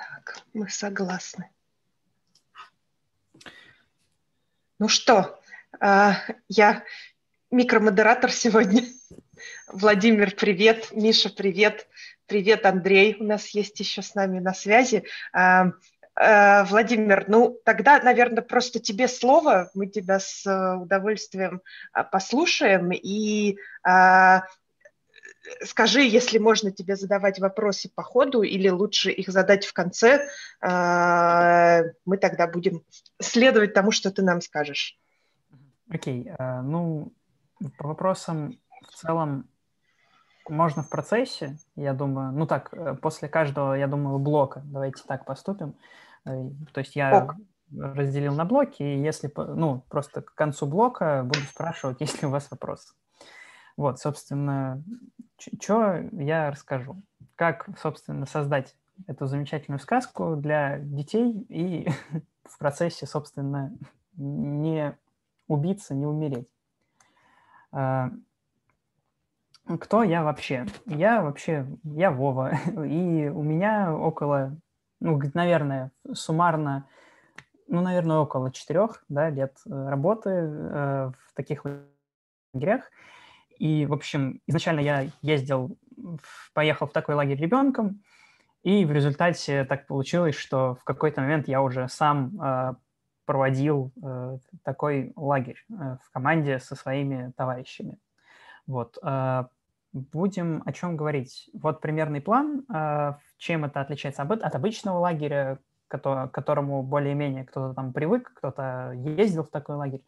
Так, мы согласны. Ну что, а, я микромодератор сегодня. Владимир, привет. Миша, привет. Привет, Андрей. У нас есть еще с нами на связи. А, а, Владимир, ну тогда, наверное, просто тебе слово. Мы тебя с э, удовольствием послушаем. И скажи, если можно тебе задавать вопросы по ходу или лучше их задать в конце, а, мы тогда будем следовать тому, что ты нам скажешь. Окей, okay. А, ну, по вопросам в целом можно в процессе, я думаю, ну так, э, после каждого, я думаю, блока, давайте так поступим. Э, то есть я Ок. разделил на блоки, и если, ну, просто к концу блока буду спрашивать, есть ли у вас вопросы. Вот, собственно, что я расскажу. Как, собственно, создать эту замечательную сказку для детей и в процессе, собственно, не убиться, не умереть. А, кто я вообще? Я вообще, я Вова, и у меня около, ну, наверное, суммарно, ну, наверное, около четырех да, лет э, работы э, в таких лагерях. И, в общем, изначально я ездил, поехал в такой лагерь ребенком, и в результате так получилось, что в какой-то момент я уже сам э, проводил э, такой лагерь э, в команде со своими товарищами. Вот. Э, будем о чем говорить. Вот примерный план, э, чем это отличается от, от обычного лагеря, к которому более-менее кто-то там привык, кто-то ездил в такой лагерь.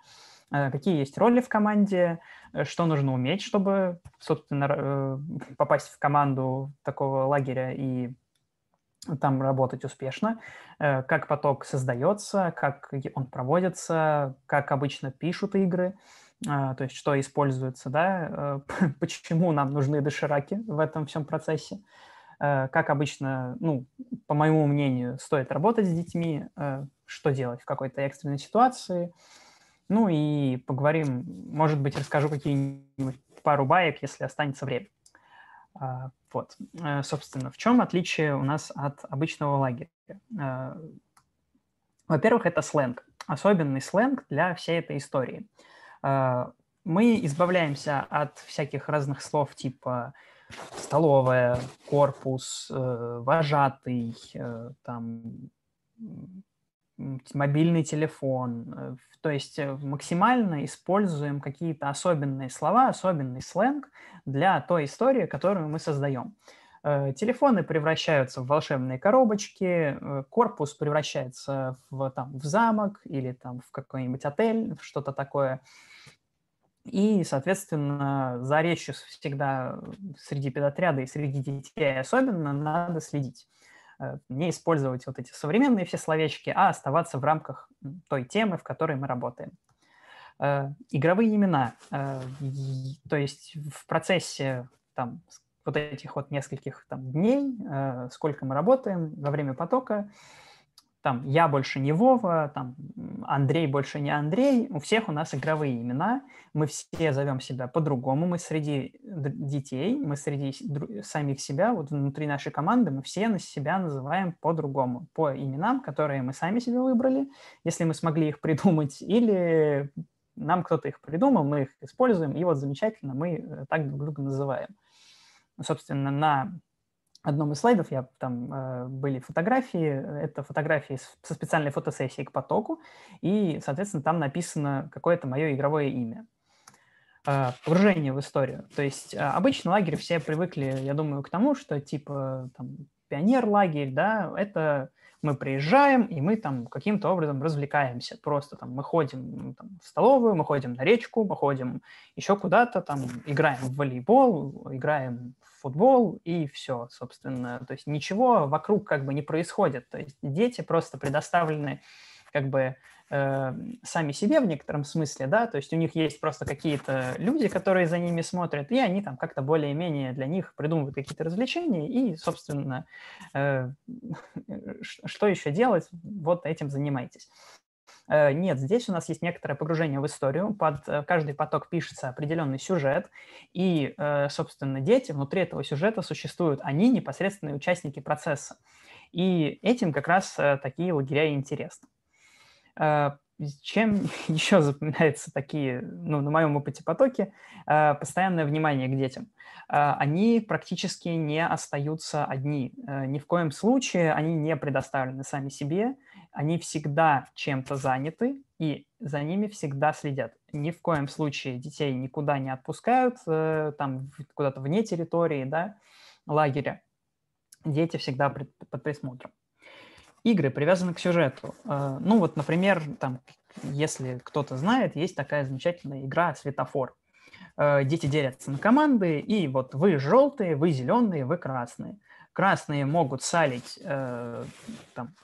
Э, какие есть роли в команде, э, что нужно уметь, чтобы, собственно, э, попасть в команду такого лагеря и там работать успешно, как поток создается, как он проводится, как обычно пишут игры, то есть что используется, да, почему нам нужны дошираки в этом всем процессе, как обычно, ну, по моему мнению, стоит работать с детьми, что делать в какой-то экстренной ситуации – ну и поговорим, может быть, расскажу какие-нибудь пару баек, если останется время. А, вот, э, собственно, в чем отличие у нас от обычного лагеря? Э, во-первых, это сленг, особенный сленг для всей этой истории. Э, мы избавляемся от всяких разных слов типа столовая, корпус, вожатый, там, мобильный телефон, то есть э, максимально используем какие-то особенные слова, особенный сленг для той истории, которую мы создаем. Э, телефоны превращаются в волшебные коробочки, э, корпус превращается в, там, в замок или там, в какой-нибудь отель, что-то такое. И, соответственно, за речью всегда среди педотряда и среди детей особенно надо следить. Э, не использовать вот эти современные все словечки, а оставаться в рамках той темы, в которой мы работаем. Э, игровые имена. Э, то есть в процессе там, вот этих вот нескольких там, дней, сколько мы работаем во время потока, там я больше не Вова, там Андрей больше не Андрей, у всех у нас игровые имена, мы все зовем себя по-другому, мы среди детей, мы среди самих себя, вот внутри нашей команды, мы все на себя называем по-другому, по именам, которые мы сами себе выбрали, если мы смогли их придумать, или нам кто-то их придумал, мы их используем, и вот замечательно, мы э, так друг друга называем. Собственно, на одном из слайдов я там э, были фотографии, это фотографии со специальной фотосессией к потоку, и, соответственно, там написано какое-то мое игровое имя. Э, погружение в историю. То есть э, обычно лагерь все привыкли, я думаю, к тому, что типа там пионер-лагерь, да, это мы приезжаем, и мы там каким-то образом развлекаемся. Просто там мы ходим там, в столовую, мы ходим на речку, мы ходим еще куда-то, там играем в волейбол, играем футбол и все, собственно. То есть ничего вокруг как бы не происходит. То есть дети просто предоставлены как бы э, сами себе в некотором смысле, да, то есть у них есть просто какие-то люди, которые за ними смотрят, и они там как-то более-менее для них придумывают какие-то развлечения, и, собственно, э, что еще делать, вот этим занимайтесь. Э, нет, здесь у нас есть некоторое погружение в историю. Под э, каждый поток пишется определенный сюжет, и, э, собственно, дети внутри этого сюжета существуют. Они непосредственные участники процесса. И этим как раз такие лагеря и интересны. Чем еще запоминаются такие, ну, на моем опыте потоки, постоянное внимание к детям. Они практически не остаются одни. Ни в коем случае они не предоставлены сами себе, они всегда чем-то заняты, и за ними всегда следят. Ни в коем случае детей никуда не отпускают, э, там куда-то вне территории, да, лагеря. Дети всегда под присмотром. Игры привязаны к сюжету. Э, ну вот, например, там, если кто-то знает, есть такая замечательная игра «Светофор». Э, дети делятся на команды, и вот вы желтые, вы зеленые, вы красные. Красные могут салить там,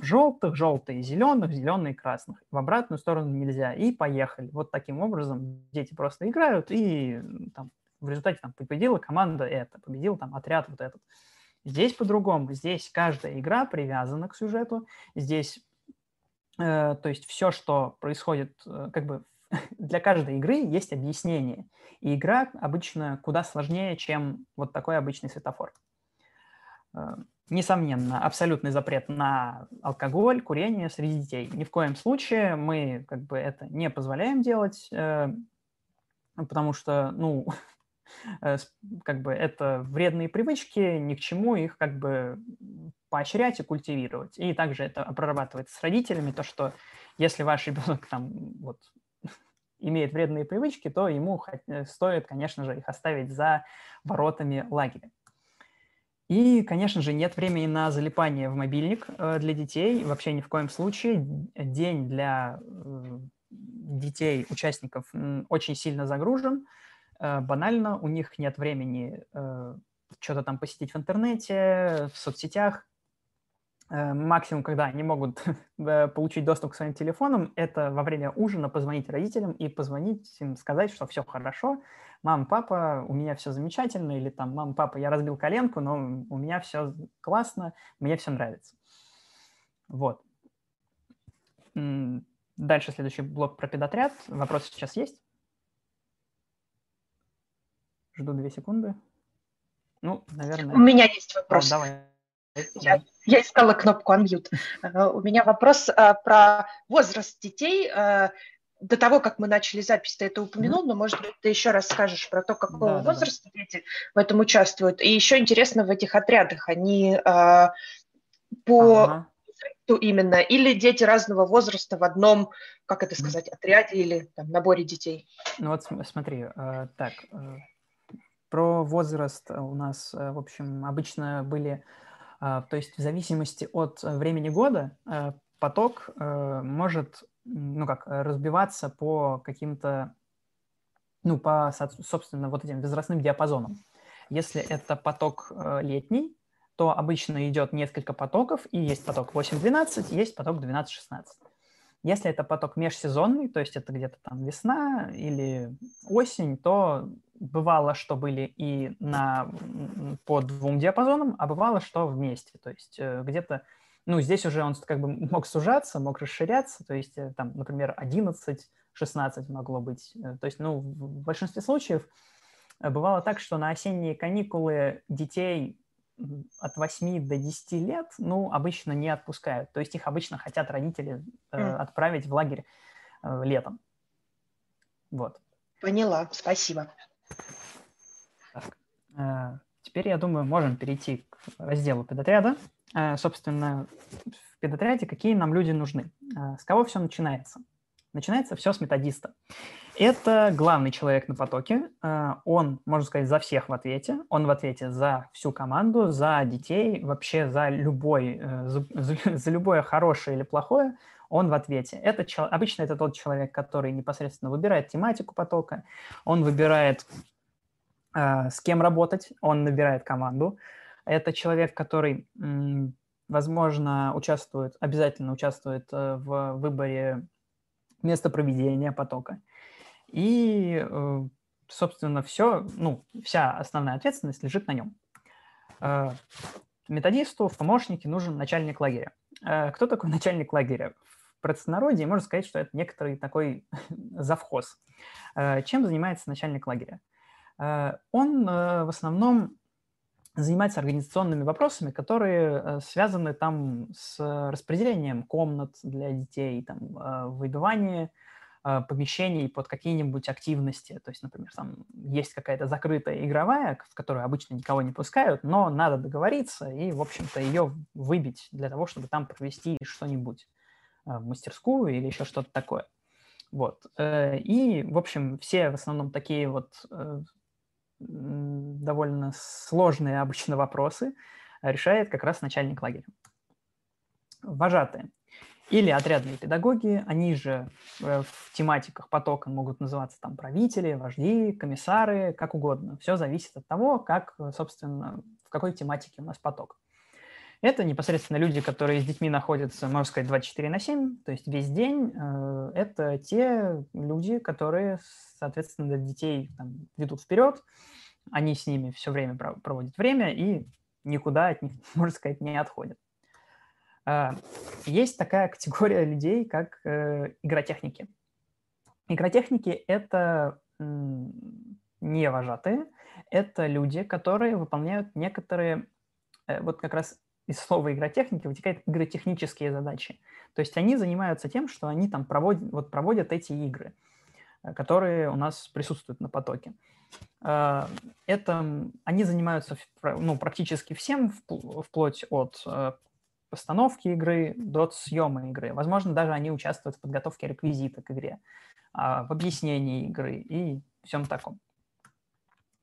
желтых, желтые, зеленых, зеленые, красных. В обратную сторону нельзя. И поехали. Вот таким образом дети просто играют, и там, в результате там, победила команда это, победил там отряд вот этот. Здесь по-другому. Здесь каждая игра привязана к сюжету. Здесь, э, то есть все, что происходит, э, как бы для каждой игры есть объяснение. И игра обычно куда сложнее, чем вот такой обычный светофор. Э, несомненно, абсолютный запрет на алкоголь, курение среди детей. Ни в коем случае мы как бы это не позволяем делать, э, потому что, ну, как бы это вредные привычки, ни к чему их как бы поощрять и культивировать. И также это прорабатывается с родителями, то, что если ваш ребенок там вот имеет вредные привычки, то ему стоит, конечно же, их оставить за воротами лагеря. И, конечно же, нет времени на залипание в мобильник э, для детей. Вообще ни в коем случае. День для э, детей, участников, очень сильно загружен. Э, банально, у них нет времени что-то там посетить в интернете, в соцсетях. Максимум, когда они могут получить доступ к своим телефонам, это во время ужина позвонить родителям и позвонить им, сказать, что все хорошо, мам, папа, у меня все замечательно, или там, мам, папа, я разбил коленку, но у меня все классно, мне все нравится. Вот. Дальше следующий блок про педотряд. Вопросы сейчас есть? Жду две секунды. Ну, наверное... У меня есть вопрос. А, давай. Я, я искала кнопку unmute. Uh, у меня вопрос uh, про возраст детей. Uh, до того, как мы начали запись, ты это упомянул, но, может быть, ты еще раз скажешь про то, какого да, возраста да. дети в этом участвуют. И еще интересно, в этих отрядах они э, по ага. именно, или дети разного возраста в одном, как это сказать, отряде или там, наборе детей? Ну вот смотри, э, так, э, про возраст у нас, э, в общем, обычно были, э, то есть в зависимости от времени года э, поток э, может ну как, э, разбиваться по каким-то, ну, по, собственно, вот этим возрастным диапазонам. Если это поток э, летний, то обычно идет несколько потоков, и есть поток 8-12, есть поток 12-16. Если это поток межсезонный, то есть это где-то там весна или осень, то бывало, что были и на, по двум диапазонам, а бывало, что вместе. То есть э, где-то ну, здесь уже он как бы мог сужаться, мог расширяться, то есть э, там, например, 11, 16 могло быть. Э, то есть, ну, в большинстве случаев бывало так, что на осенние каникулы детей от 8 до 10 лет, ну, обычно не отпускают. То есть их обычно хотят родители э, отправить в лагерь э, летом. Вот. Поняла, спасибо. Так. Э, теперь, я думаю, можем перейти к разделу педотряда. Э, собственно, в педотряде какие нам люди нужны. Э, с кого все начинается? Начинается все с методиста. Это главный человек на потоке. Э, он, можно сказать, за всех в ответе. Он в ответе за всю команду, за детей, вообще за, любой, за, за любое хорошее или плохое. Он в ответе. Это, обычно это тот человек, который непосредственно выбирает тематику потока, он выбирает, с кем работать, он набирает команду, это человек, который, возможно, участвует, обязательно участвует э, в выборе места проведения потока. И, э, собственно, все, ну, вся основная ответственность лежит на нем. Э, методисту в помощнике нужен начальник лагеря. Кто такой начальник лагеря? В простонародье можно сказать, что это некоторый такой завхоз. Чем занимается начальник лагеря? Он в основном занимается организационными вопросами, которые э, связаны там с распределением комнат для детей, там, э, выбивание э, помещений под какие-нибудь активности. То есть, например, там есть какая-то закрытая игровая, в которую обычно никого не пускают, но надо договориться и, в общем-то, ее выбить для того, чтобы там провести что-нибудь в мастерскую или еще что-то такое. Вот. И, в общем, все в основном такие вот довольно сложные обычно вопросы решает как раз начальник лагеря. Вожатые или отрядные педагоги, они же э, в тематиках потока могут называться там правители, вожди, комиссары, как угодно. Все зависит от того, как, собственно, в какой тематике у нас поток. Это непосредственно люди, которые с детьми находятся, можно сказать, 24 на 7, то есть весь день. Э, это те люди, которые, соответственно, детей там, ведут вперед, они с ними все время проводят время и никуда от них, можно сказать, не отходят. Э, есть такая категория людей, как э, игротехники. Игротехники – это не вожатые, это люди, которые выполняют некоторые вот как раз из слова игротехники вытекает игротехнические задачи. То есть они занимаются тем, что они там проводят, вот проводят эти игры, э, которые у нас присутствуют на потоке. Э, это, они занимаются ну, практически всем, вплоть от э, постановки игры до съема игры. Возможно, даже они участвуют в подготовке реквизита к игре, а, в объяснении игры и всем таком.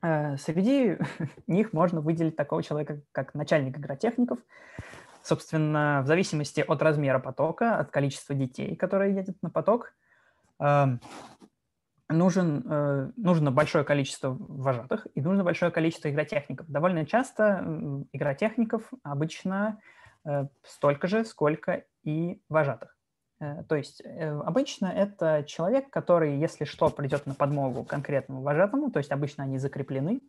Э, среди них можно выделить такого человека, как начальник игротехников. Собственно, в зависимости от размера потока, от количества детей, которые едут на поток, эм, нужен, э, нужно большое количество вожатых и нужно большое количество игротехников. Довольно часто игротехников обычно столько же, сколько и вожатых. Э, то есть э, обычно это человек, который, если что, придет на подмогу конкретному вожатому, то есть обычно они закреплены,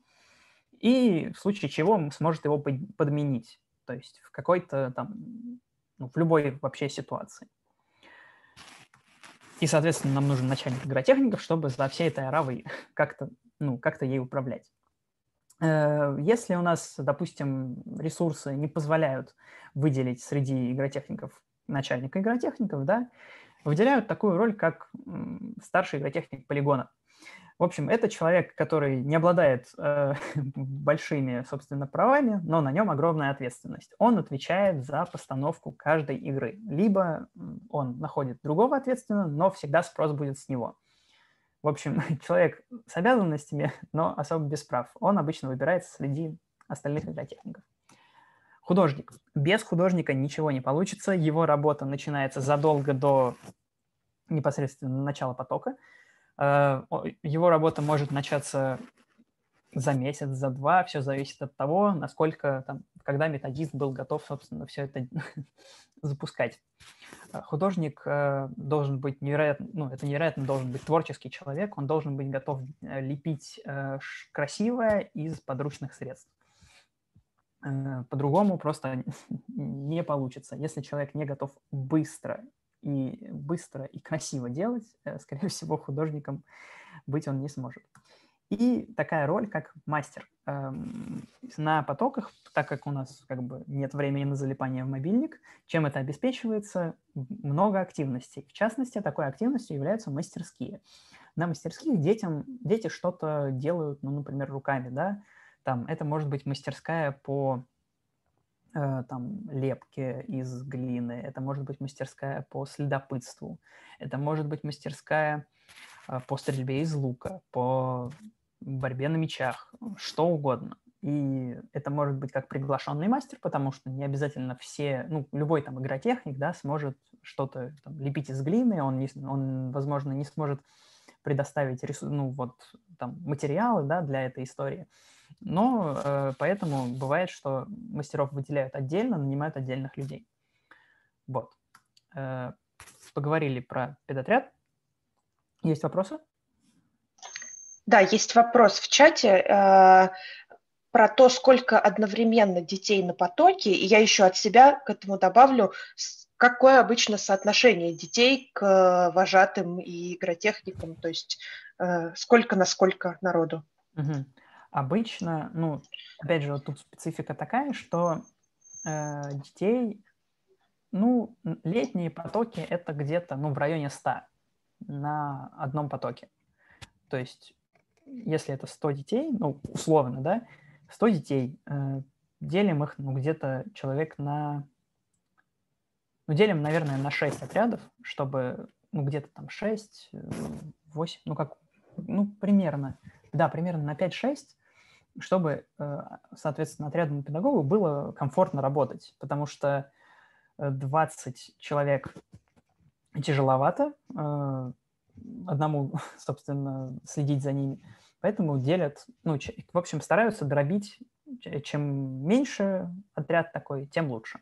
и в случае чего сможет его подменить, то есть в какой-то там, ну, в любой вообще ситуации. И, соответственно, нам нужен начальник игротехников, чтобы за всей этой аравой как-то ну, как ей управлять. Э, если у нас, допустим, ресурсы не позволяют выделить среди игротехников начальника игротехников, да, выделяют такую роль, как старший игротехник полигона. В общем, это человек, который не обладает э, большими, собственно, правами, но на нем огромная ответственность. Он отвечает за постановку каждой игры. Либо он находит другого ответственного, но всегда спрос будет с него. В общем, человек с обязанностями, но особо без прав. Он обычно выбирается среди остальных игротехников. Художник. Без художника ничего не получится. Его работа начинается задолго до непосредственно начала потока. Э, его работа может начаться за месяц, за два. Все зависит от того, насколько там, когда методист был готов, собственно, все это запускать. Э, художник э, должен быть невероятно, ну, это невероятно должен быть творческий человек, он должен быть готов лепить красивое из подручных средств. Э, по-другому просто не получится. Если человек не готов быстро и быстро и красиво делать, э, скорее всего, художником быть он не сможет. И такая роль, как мастер. Эм, на потоках, так как у нас как бы нет времени на залипание в мобильник, чем это обеспечивается? Много активностей. В частности, такой активностью являются мастерские. На мастерских детям, дети что-то делают, ну, например, руками, да, там, это может быть мастерская по э, там, лепке из глины, это может быть мастерская по следопытству, это может быть мастерская по стрельбе из лука, по борьбе на мечах, что угодно. И это может быть как приглашенный мастер, потому что не обязательно все, ну, любой там игротехник, да, сможет что-то там, лепить из глины, он, не, он, возможно, не сможет предоставить рису, ну, вот, там, материалы, да, для этой истории. Но э, поэтому бывает, что мастеров выделяют отдельно, нанимают отдельных людей. Вот. Э, поговорили про педотряд. Есть вопросы? Да, есть вопрос в чате э, про то, сколько одновременно детей на потоке. И я еще от себя к этому добавлю, какое обычно соотношение детей к вожатым и игротехникам, то есть э, сколько на сколько народу. Угу. обычно, ну, опять же, вот тут специфика такая, что э, детей, ну, летние потоки это где-то, ну, в районе 100 на одном потоке. То есть, если это 100 детей, ну, условно, да, 100 детей, э, делим их, ну, где-то человек на... Ну, делим, наверное, на 6 отрядов, чтобы, ну, где-то там 6, 8, ну, как, ну, примерно, да, примерно на 5-6, чтобы, э, соответственно, отрядному педагогу было комфортно работать, потому что 20 человек тяжеловато, э, одному, собственно, следить за ними. Поэтому делят, ну, в общем, стараются дробить, чем меньше отряд такой, тем лучше.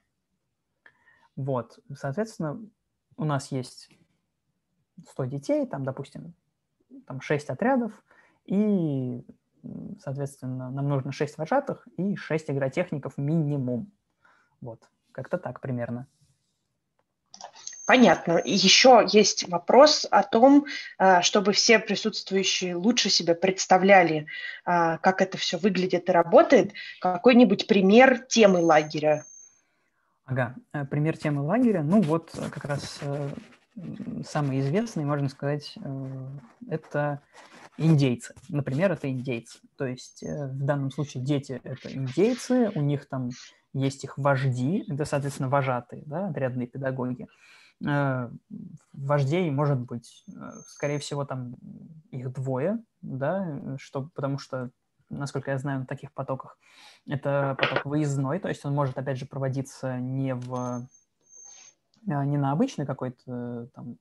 Вот, соответственно, у нас есть 100 детей, там, допустим, там 6 отрядов, и, соответственно, нам нужно 6 вожатых и 6 игротехников минимум. Вот, как-то так примерно. Понятно. Еще есть вопрос о том, а, чтобы все присутствующие лучше себе представляли, а, как это все выглядит и работает. Какой-нибудь пример темы лагеря? Ага, э, пример темы лагеря. Ну вот э, как раз э, самый известный, можно сказать, это индейцы. Например, это индейцы. То есть в данном случае дети – это индейцы, у них там есть их вожди, это, соответственно, вожатые, да, отрядные педагоги. Э, вождей может быть, э, скорее всего, там их двое, да, что, потому что, насколько я знаю, на таких потоках это поток выездной, то есть он может, опять же, проводиться не в э, не на обычной какой-то там,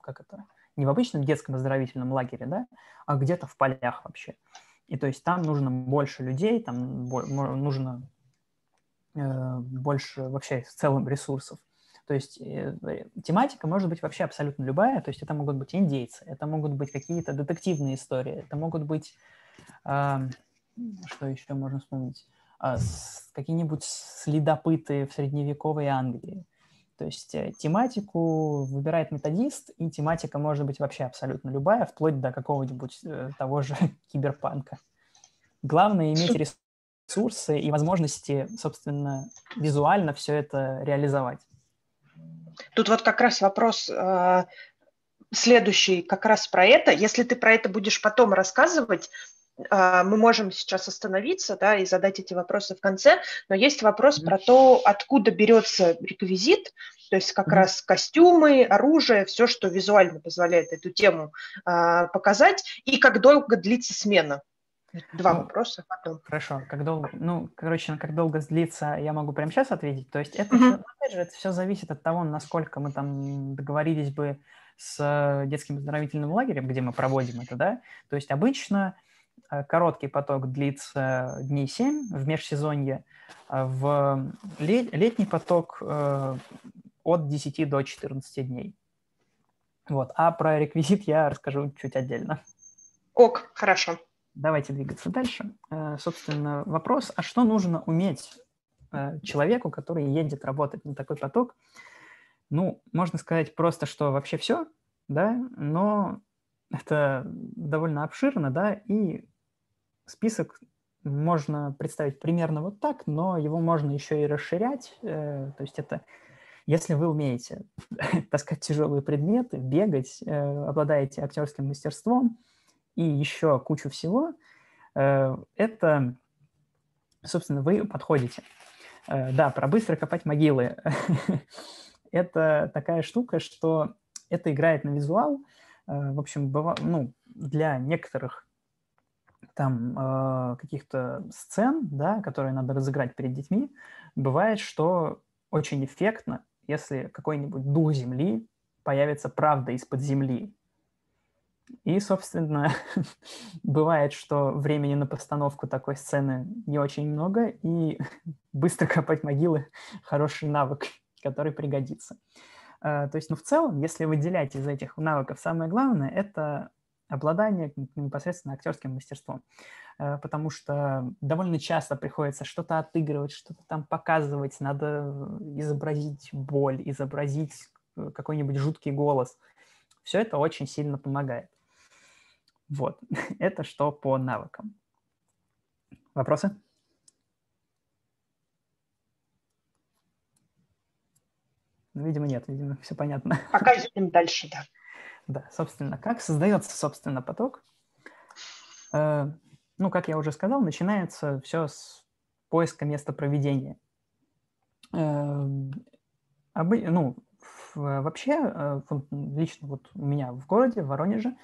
как это, не в обычном детском оздоровительном лагере, да, а где-то в полях вообще. И то есть там нужно больше людей, там нужно э, больше вообще в целом ресурсов. То есть э, тематика может быть вообще абсолютно любая. То есть это могут быть индейцы, это могут быть какие-то детективные истории, это могут быть, э, что еще можно вспомнить, э, какие-нибудь следопыты в средневековой Англии. То есть э, тематику выбирает методист, и тематика может быть вообще абсолютно любая, вплоть до какого-нибудь э, того же киберпанка. Главное иметь ресурсы и возможности, собственно, визуально все это реализовать. Тут вот как раз вопрос э, следующий как раз про это. Если ты про это будешь потом рассказывать, э, мы можем сейчас остановиться да, и задать эти вопросы в конце, но есть вопрос mm-hmm. про то, откуда берется реквизит, то есть как mm-hmm. раз костюмы, оружие, все, что визуально позволяет эту тему э, показать, и как долго длится смена. Два ну, вопроса потом. Хорошо. Как долго, ну, короче, как долго длится, я могу прямо сейчас ответить. То есть это, mm-hmm. опять же, это все зависит от того, насколько мы там договорились бы с детским оздоровительным лагерем, где мы проводим это, да. То есть обычно э, короткий поток длится дней 7 в межсезонье, а в летний поток э, от 10 до 14 дней. Вот. А про реквизит я расскажу чуть отдельно. Ок, хорошо. Давайте двигаться дальше. Э, собственно, вопрос, а что нужно уметь э, человеку, который едет работать на такой поток? Ну, можно сказать просто, что вообще все, да, но это довольно обширно, да, и список можно представить примерно вот так, но его можно еще и расширять. Э, то есть это если вы умеете таскать тяжелые предметы, бегать, обладаете актерским мастерством – и еще кучу всего, э, это, собственно, вы подходите. Э, да, про быстро копать могилы. это такая штука, что это играет на визуал. Э, в общем, быва, ну, для некоторых там каких-то сцен, да, которые надо разыграть перед детьми, бывает, что очень эффектно, если какой-нибудь дух земли появится правда из-под земли. И, собственно, бывает, что времени на постановку такой сцены не очень много, и быстро копать могилы – хороший навык, который пригодится. А, то есть, ну, в целом, если выделять из этих навыков самое главное, это обладание непосредственно актерским мастерством. А, потому что довольно часто приходится что-то отыгрывать, что-то там показывать, надо изобразить боль, изобразить э, какой-нибудь жуткий голос. Все это очень сильно помогает. Вот, это что по навыкам. Вопросы? Ну, видимо, нет, видимо, все понятно. Пока едем дальше, да. Да, собственно, как создается, собственно, поток? Э, ну, как я уже сказал, начинается все с поиска места проведения. Э, ну, вообще, э, лично вот у меня в городе, в Воронеже,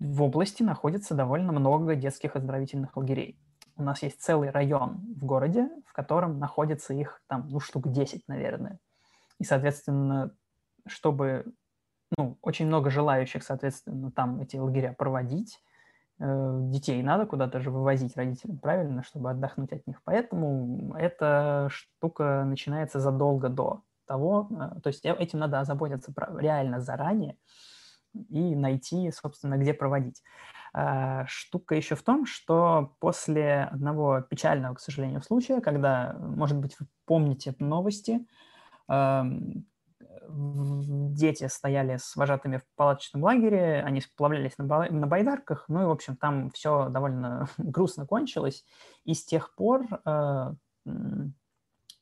в области находится довольно много детских оздоровительных лагерей. У нас есть целый район в городе, в котором находится их там, ну, штук 10, наверное. И, соответственно, чтобы, ну, очень много желающих, соответственно, там эти лагеря проводить, э, детей надо куда-то же вывозить родителям, правильно, чтобы отдохнуть от них. Поэтому эта штука начинается задолго до того, э, то есть э, этим надо озаботиться реально заранее, и найти, собственно, где проводить. А, штука еще в том, что после одного печального, к сожалению, случая, когда, может быть, вы помните новости, дети стояли с вожатыми в палаточном лагере, они сплавлялись на, байдарках, ну и, в общем, там все довольно грустно кончилось, и с тех пор Э,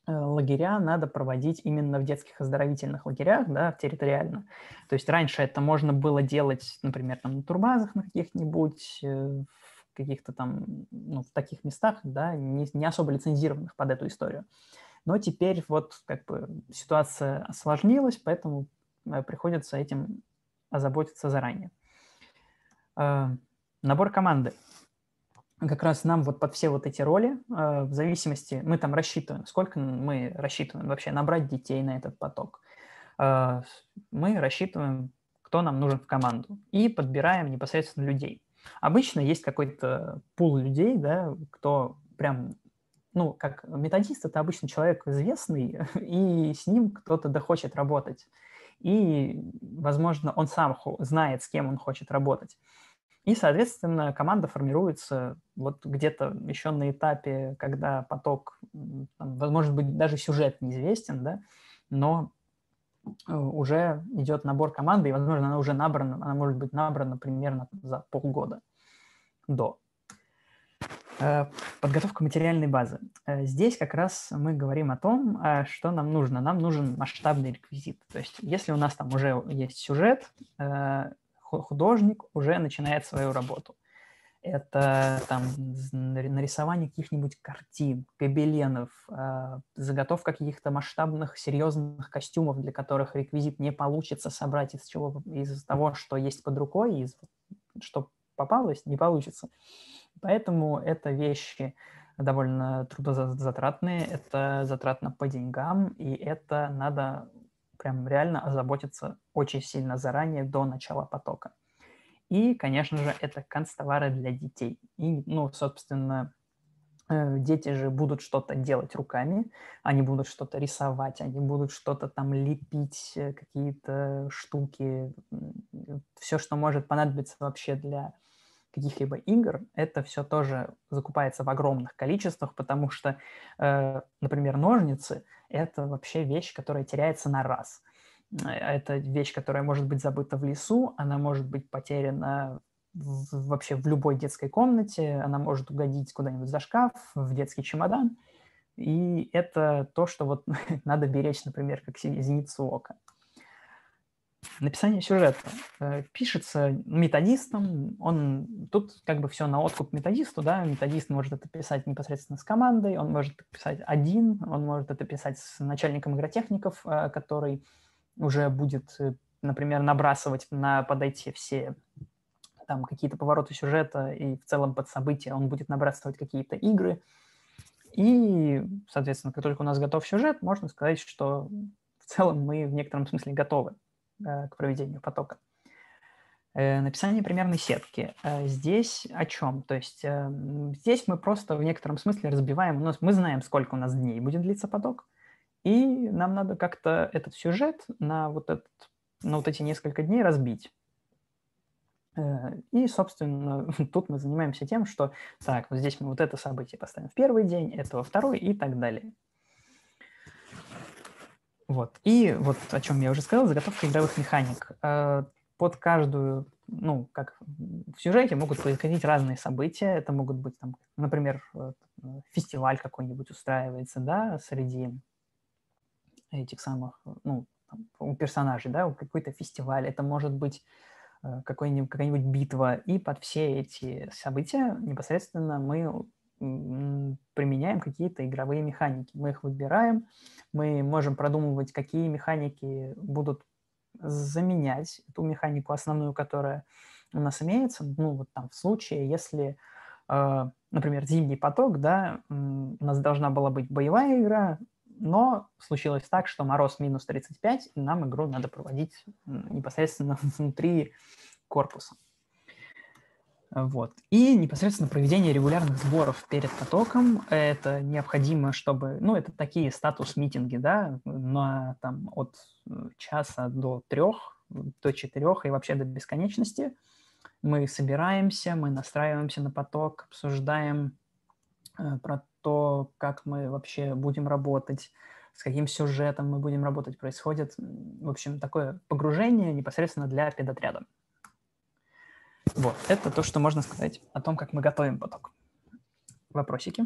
лагеря надо проводить именно в детских оздоровительных лагерях, да, территориально. То есть раньше это можно было делать, например, там на турбазах на каких-нибудь, э, в каких-то там, ну, в таких местах, да, не, не особо лицензированных под эту историю. Но теперь вот как бы ситуация осложнилась, поэтому э, приходится этим озаботиться заранее. Набор команды как раз нам вот под все вот эти роли, э, в зависимости, мы там рассчитываем, сколько мы рассчитываем вообще набрать детей на этот поток. Э, мы рассчитываем, кто нам нужен в команду, и подбираем непосредственно людей. Обычно есть какой-то пул людей, да, кто прям, ну, как методист, это обычно человек известный, и с ним кто-то дохочет работать. И, возможно, он сам знает, с кем он хочет работать. И, соответственно, команда формируется вот где-то еще на этапе, когда поток, там, может быть, даже сюжет неизвестен, да, но э, уже идет набор команды, и, возможно, она уже набрана, она может быть набрана примерно за полгода до. Э, подготовка материальной базы. Э, здесь как раз мы говорим о том, что нам нужно. Нам нужен масштабный реквизит. То есть если у нас там уже есть сюжет, художник уже начинает свою работу. Это там нарисование каких-нибудь картин, гобеленов, а, заготовка каких-то масштабных, серьезных костюмов, для которых реквизит не получится собрать из чего из того, что есть под рукой, из что попалось, не получится. Поэтому это вещи довольно трудозатратные, это затратно по деньгам, и это надо прям реально озаботиться очень сильно заранее, до начала потока. И, конечно же, это канцтовары для детей. И, ну, собственно, э, дети же будут что-то делать руками, они будут что-то рисовать, они будут что-то там лепить, э, какие-то штуки, все, что может понадобиться вообще для каких-либо игр, это все тоже закупается в огромных количествах, потому что, э, например, ножницы – это вообще вещь, которая теряется на раз. Э, это вещь, которая может быть забыта в лесу, она может быть потеряна в, вообще в любой детской комнате, она может угодить куда-нибудь за шкаф, в детский чемодан, и это то, что вот надо беречь, например, как зеницу ока. Написание сюжета э, пишется методистом, он тут как бы все на откуп методисту, да, методист может это писать непосредственно с командой, он может это писать один, он может это писать с начальником игротехников, э, который уже будет, э, например, набрасывать на подойти все там какие-то повороты сюжета и в целом под события он будет набрасывать какие-то игры. И, соответственно, как только у нас готов сюжет, можно сказать, что в целом мы в некотором смысле готовы к проведению потока. Э, написание примерной сетки. Э, здесь о чем? То есть здесь мы просто в некотором смысле разбиваем, у нас, мы знаем, сколько у нас дней будет длиться поток, и нам надо как-то этот сюжет на вот, этот, на вот эти несколько дней разбить. И, собственно, тут мы занимаемся тем, что так, вот здесь мы вот это событие поставим в первый день, это во второй и так далее. Вот. И вот о чем я уже сказал, заготовка игровых механик. Э, под каждую ну, как в сюжете могут происходить разные события. Это могут быть, там, например, фестиваль какой-нибудь устраивается, да, среди этих самых, ну, там, у персонажей, да, какой-то фестиваль. Это может быть э, какой-нибудь, какая-нибудь битва. И под все эти события непосредственно мы применяем какие-то игровые механики. Мы их выбираем, мы можем продумывать, какие механики будут заменять ту механику основную, которая у нас имеется. Ну, вот там в случае, если, э, например, зимний поток, да, у нас должна была быть боевая игра, но случилось так, что мороз минус 35, и нам игру надо проводить непосредственно внутри корпуса. Вот. И непосредственно проведение регулярных сборов перед потоком. Это необходимо, чтобы... Ну, это такие статус-митинги, да, на, там, от часа до трех, до четырех и вообще до бесконечности. Мы собираемся, мы настраиваемся на поток, обсуждаем э, про то, как мы вообще будем работать, с каким сюжетом мы будем работать, происходит, в общем, такое погружение непосредственно для педотряда. Вот, это то, что можно сказать о том, как мы готовим поток. Вопросики?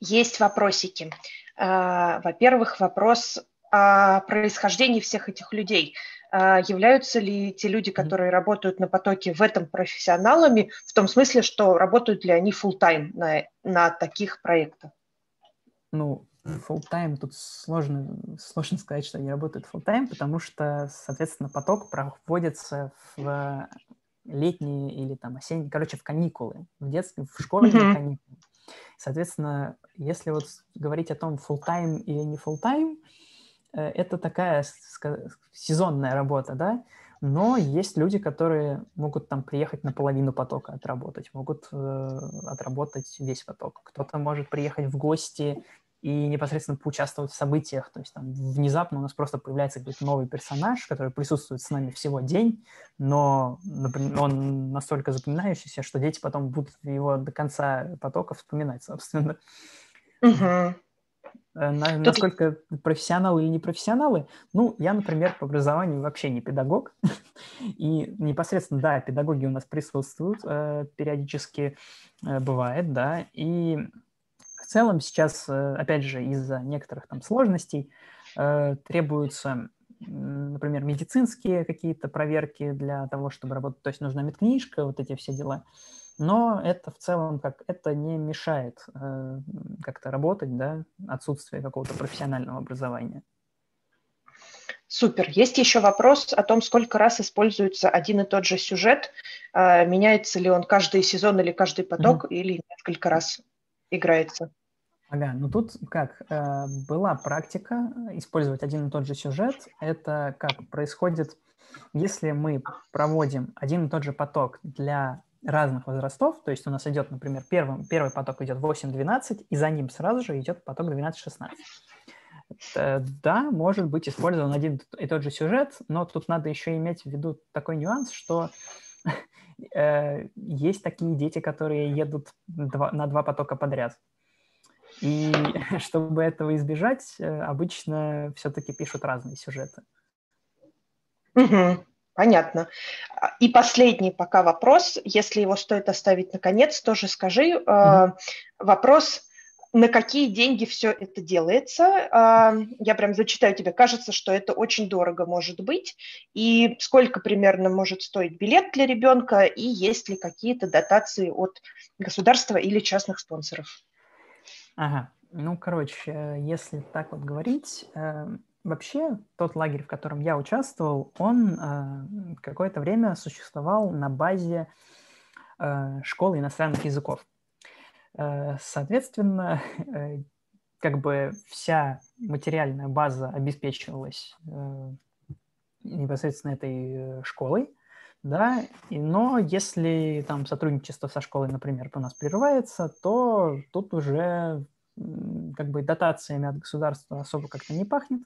Есть вопросики. А, во-первых, вопрос о происхождении всех этих людей. А, являются ли те люди, которые работают на потоке в этом профессионалами, в том смысле, что работают ли они full time на, на таких проектах? Ну, full time тут сложно, сложно сказать, что они работают full time, потому что, соответственно, поток проводится в летние или там осенние, короче, в каникулы, в детстве, в школьные mm-hmm. каникулы. Соответственно, если вот говорить о том, full time или не full time, э, это такая сезонная работа, да, но есть люди, которые могут там приехать на половину потока отработать, могут э, отработать весь поток. Кто-то может приехать в гости и непосредственно поучаствовать в событиях. То есть там внезапно у нас просто появляется какой-то новый персонаж, который присутствует с нами всего день, но например, он настолько запоминающийся, что дети потом будут его до конца потока вспоминать, собственно. Угу. На, насколько профессионалы или не профессионалы? Ну, я, например, по образованию вообще не педагог. И непосредственно, да, педагоги у нас присутствуют, э, периодически э, бывает, да. И в целом сейчас, э, опять же, из-за некоторых там сложностей э, требуются, например, медицинские какие-то проверки для того, чтобы работать. То есть нужна медкнижка, вот эти все дела. Но это в целом как это не мешает э, как-то работать, да, отсутствие какого-то профессионального образования. Супер. Есть еще вопрос о том, сколько раз используется один и тот же сюжет. Э, меняется ли он каждый сезон или каждый поток, mm-hmm. или несколько раз играется. Ага, ну тут как, э, была практика использовать один и тот же сюжет. Это как происходит, если мы проводим один и тот же поток для разных возрастов, то есть у нас идет, например, первым, первый поток идет 8-12, и за ним сразу же идет поток 12-16. Да, может быть использован один и тот же сюжет, но тут надо еще иметь в виду такой нюанс, что э, есть такие дети, которые едут два, на два потока подряд. И чтобы этого избежать, э, обычно все-таки пишут разные сюжеты. Угу, понятно. И последний пока вопрос, если его стоит оставить наконец, тоже скажи. Угу. Вопрос на какие деньги все это делается. Я прям зачитаю тебе. Кажется, что это очень дорого может быть. И сколько примерно может стоить билет для ребенка, и есть ли какие-то дотации от государства или частных спонсоров? Ага. Ну, короче, если так вот говорить, э, вообще тот лагерь, в котором я участвовал, он э, какое-то время существовал на базе э, школы иностранных языков. Э, соответственно, э, как бы вся материальная база обеспечивалась э, непосредственно этой школой, да, и, но если там сотрудничество со школой, например, у нас прерывается, то тут уже как бы дотациями от государства особо как-то не пахнет,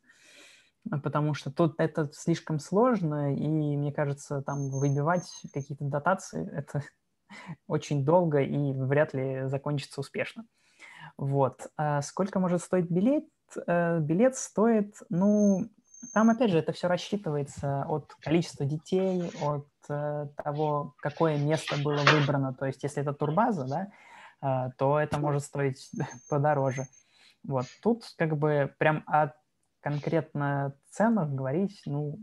потому что тут это слишком сложно, и мне кажется, там выбивать какие-то дотации это очень долго и вряд ли закончится успешно. Вот. А сколько может стоить билет? Э, билет стоит, ну, Там, опять же, это все рассчитывается от количества детей, от э, того, какое место было выбрано. То есть, если это турбаза, да, э, то это может стоить подороже. Вот. Тут как бы прям о конкретно ценах говорить, ну,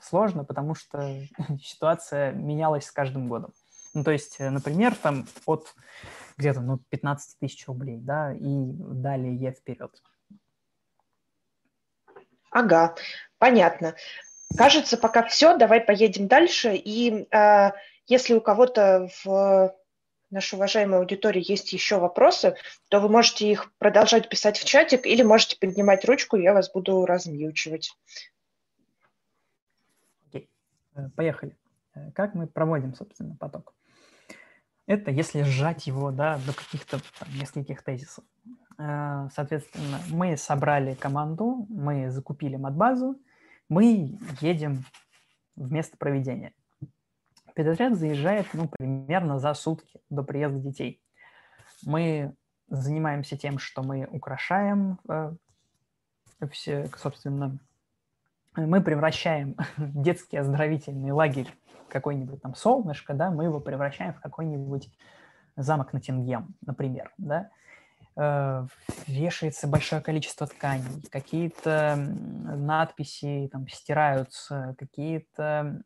сложно, потому что ситуация менялась с каждым годом. Ну, то есть, э, например, там от где-то ну, 15 тысяч рублей, да, и далее вперед. Ага, понятно. Кажется, пока все. Давай поедем дальше. И э, если у кого-то в нашей уважаемой аудитории есть еще вопросы, то вы можете их продолжать писать в чатик или можете поднимать ручку, я вас буду размьючивать. Окей, э, поехали. Э, как мы проводим, собственно, поток? Это если сжать его да, до каких-то нескольких тезисов. Э, соответственно, мы собрали команду, мы закупили мат-базу, мы едем в место проведения. Педотряд заезжает ну, примерно за сутки до приезда детей. Мы занимаемся тем, что мы украшаем э, все, собственно, мы превращаем детский оздоровительный лагерь какой-нибудь там солнышко, да, мы его превращаем в какой-нибудь замок на Тингем, например, да, Э, вешается большое количество тканей, какие-то надписи там стираются, какие-то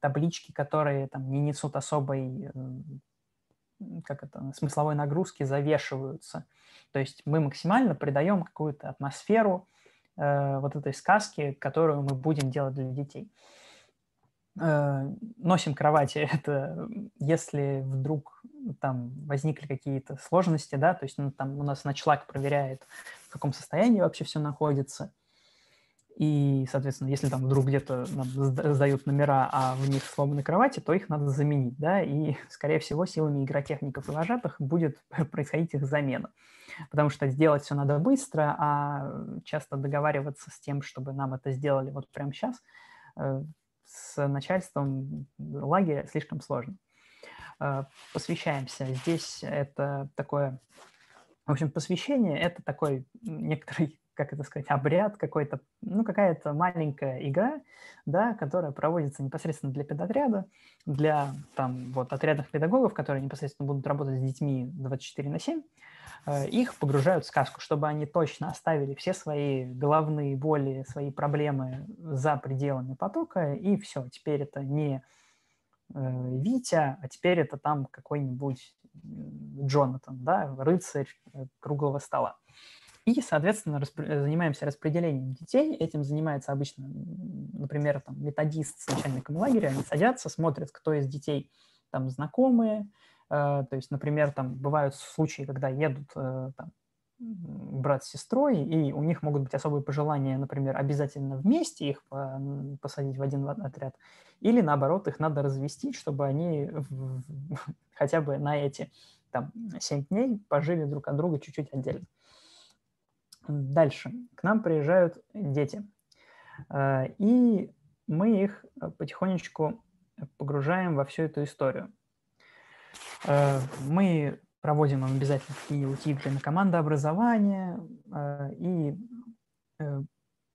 таблички, которые там не несут особой как это, смысловой нагрузки, завешиваются. То есть мы максимально придаем какую-то атмосферу э, вот этой сказки, которую мы будем делать для детей. Э, носим кровати, это если вдруг там возникли какие-то сложности, да, то есть ну, там у нас ночлаг проверяет, в каком состоянии вообще все находится. И, соответственно, если там вдруг где-то сдают номера, а в них сломаны кровати, то их надо заменить, да, и, скорее всего, силами игротехников и вожатых будет происходить их замена. Потому что сделать все надо быстро, а часто договариваться с тем, чтобы нам это сделали вот прямо сейчас, э, с начальством лагеря слишком сложно. Э, посвящаемся. Здесь это такое... В общем, посвящение – это такой некоторый, как это сказать, обряд какой-то, ну, какая-то маленькая игра, да, которая проводится непосредственно для педотряда, для там вот отрядных педагогов, которые непосредственно будут работать с детьми 24 на 7, э, их погружают в сказку, чтобы они точно оставили все свои головные боли, свои проблемы за пределами потока, и все, теперь это не Э, Витя, а теперь это там какой-нибудь Джонатан, да, рыцарь э, круглого стола. И, соответственно, распри- э, занимаемся распределением детей. Этим занимается обычно, например, там, методист с начальником лагеря. Они садятся, смотрят, кто из детей там знакомые. Э, то есть, например, там бывают случаи, когда едут э, там, брат с сестрой, и у них могут быть особые пожелания, например, обязательно вместе их посадить в один отряд, или наоборот, их надо развести, чтобы они хотя бы на эти там 7 дней пожили друг от друга чуть-чуть отдельно. Дальше. К нам приезжают дети. Э, и мы их потихонечку погружаем во всю эту историю. Э, мы проводим им обязательно такие утилы на командообразование, э, и э,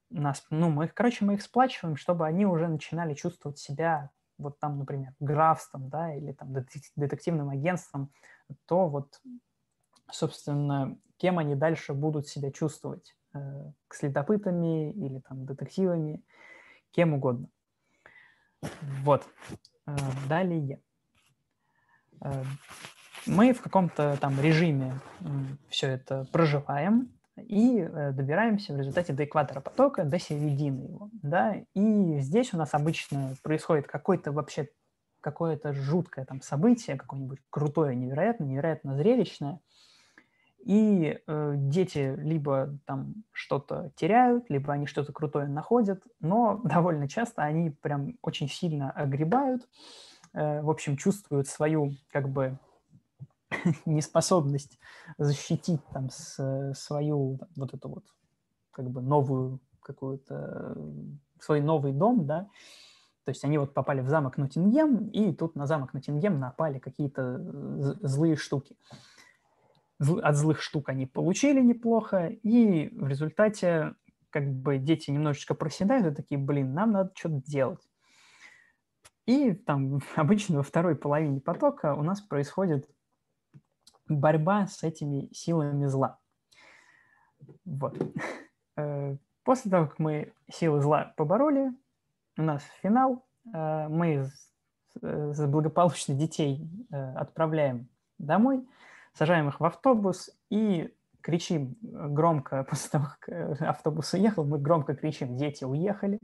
нас, ну, мы их, короче, мы их сплачиваем, чтобы они уже начинали чувствовать себя вот там, например, графством, да, или там детективным агентством, то вот, собственно, кем они дальше будут себя чувствовать, э, следопытами или там детективами, кем угодно. Вот. Далее мы в каком-то там режиме все это проживаем и э, добираемся в результате до экватора потока, до середины его, да, и здесь у нас обычно происходит какое-то вообще какое-то жуткое там событие, какое-нибудь крутое, невероятное, невероятно зрелищное, и э, дети либо там что-то теряют, либо они что-то крутое находят, но довольно часто они прям очень сильно огребают, э, в общем, чувствуют свою как бы неспособность защитить там с, свою вот эту вот как бы новую какую-то свой новый дом, да, то есть они вот попали в замок Нотингем, и тут на замок Нотингем напали какие-то злые штуки. От злых штук они получили неплохо, и в результате как бы дети немножечко проседают и такие, блин, нам надо что-то делать. И там обычно во второй половине потока у нас происходит борьба с этими силами зла. Вот. Э, после того, как мы силы зла побороли, у нас финал, э, мы с благополучно детей отправляем домой, сажаем их в автобус и кричим громко, после того, как э, автобус уехал, мы громко кричим «Дети уехали»,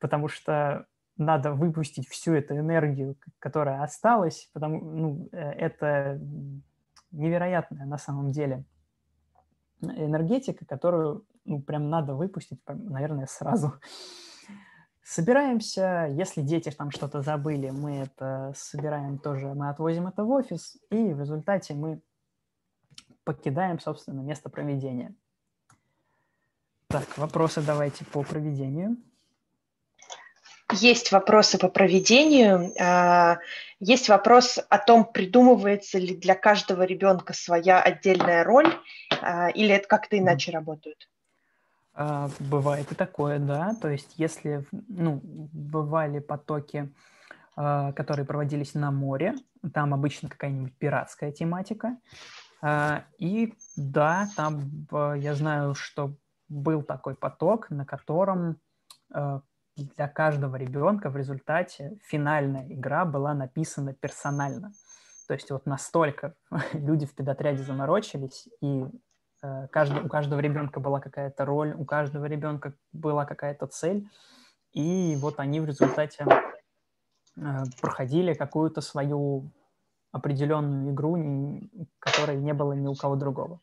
потому что надо выпустить всю эту энергию, которая осталась, потому ну, э, это невероятная на самом деле энергетика, которую ну, прям надо выпустить, наверное, сразу. Собираемся, если дети там что-то забыли, мы это собираем тоже, мы отвозим это в офис, и в результате мы покидаем, собственно, место проведения. Так, вопросы давайте по проведению. Есть вопросы по проведению. А, есть вопрос о том, придумывается ли для каждого ребенка своя отдельная роль, а, или это как-то иначе работает? А, бывает и такое, да. То есть если ну, бывали потоки, которые проводились на море, там обычно какая-нибудь пиратская тематика, и да, там я знаю, что был такой поток, на котором э, для каждого ребенка в результате финальная игра была написана персонально. То есть вот настолько люди в педотряде заморочились, и э, каждый, у каждого ребенка была какая-то роль, у каждого ребенка была какая-то цель, и вот они в результате э, проходили какую-то свою определенную игру, которой не было ни у кого другого.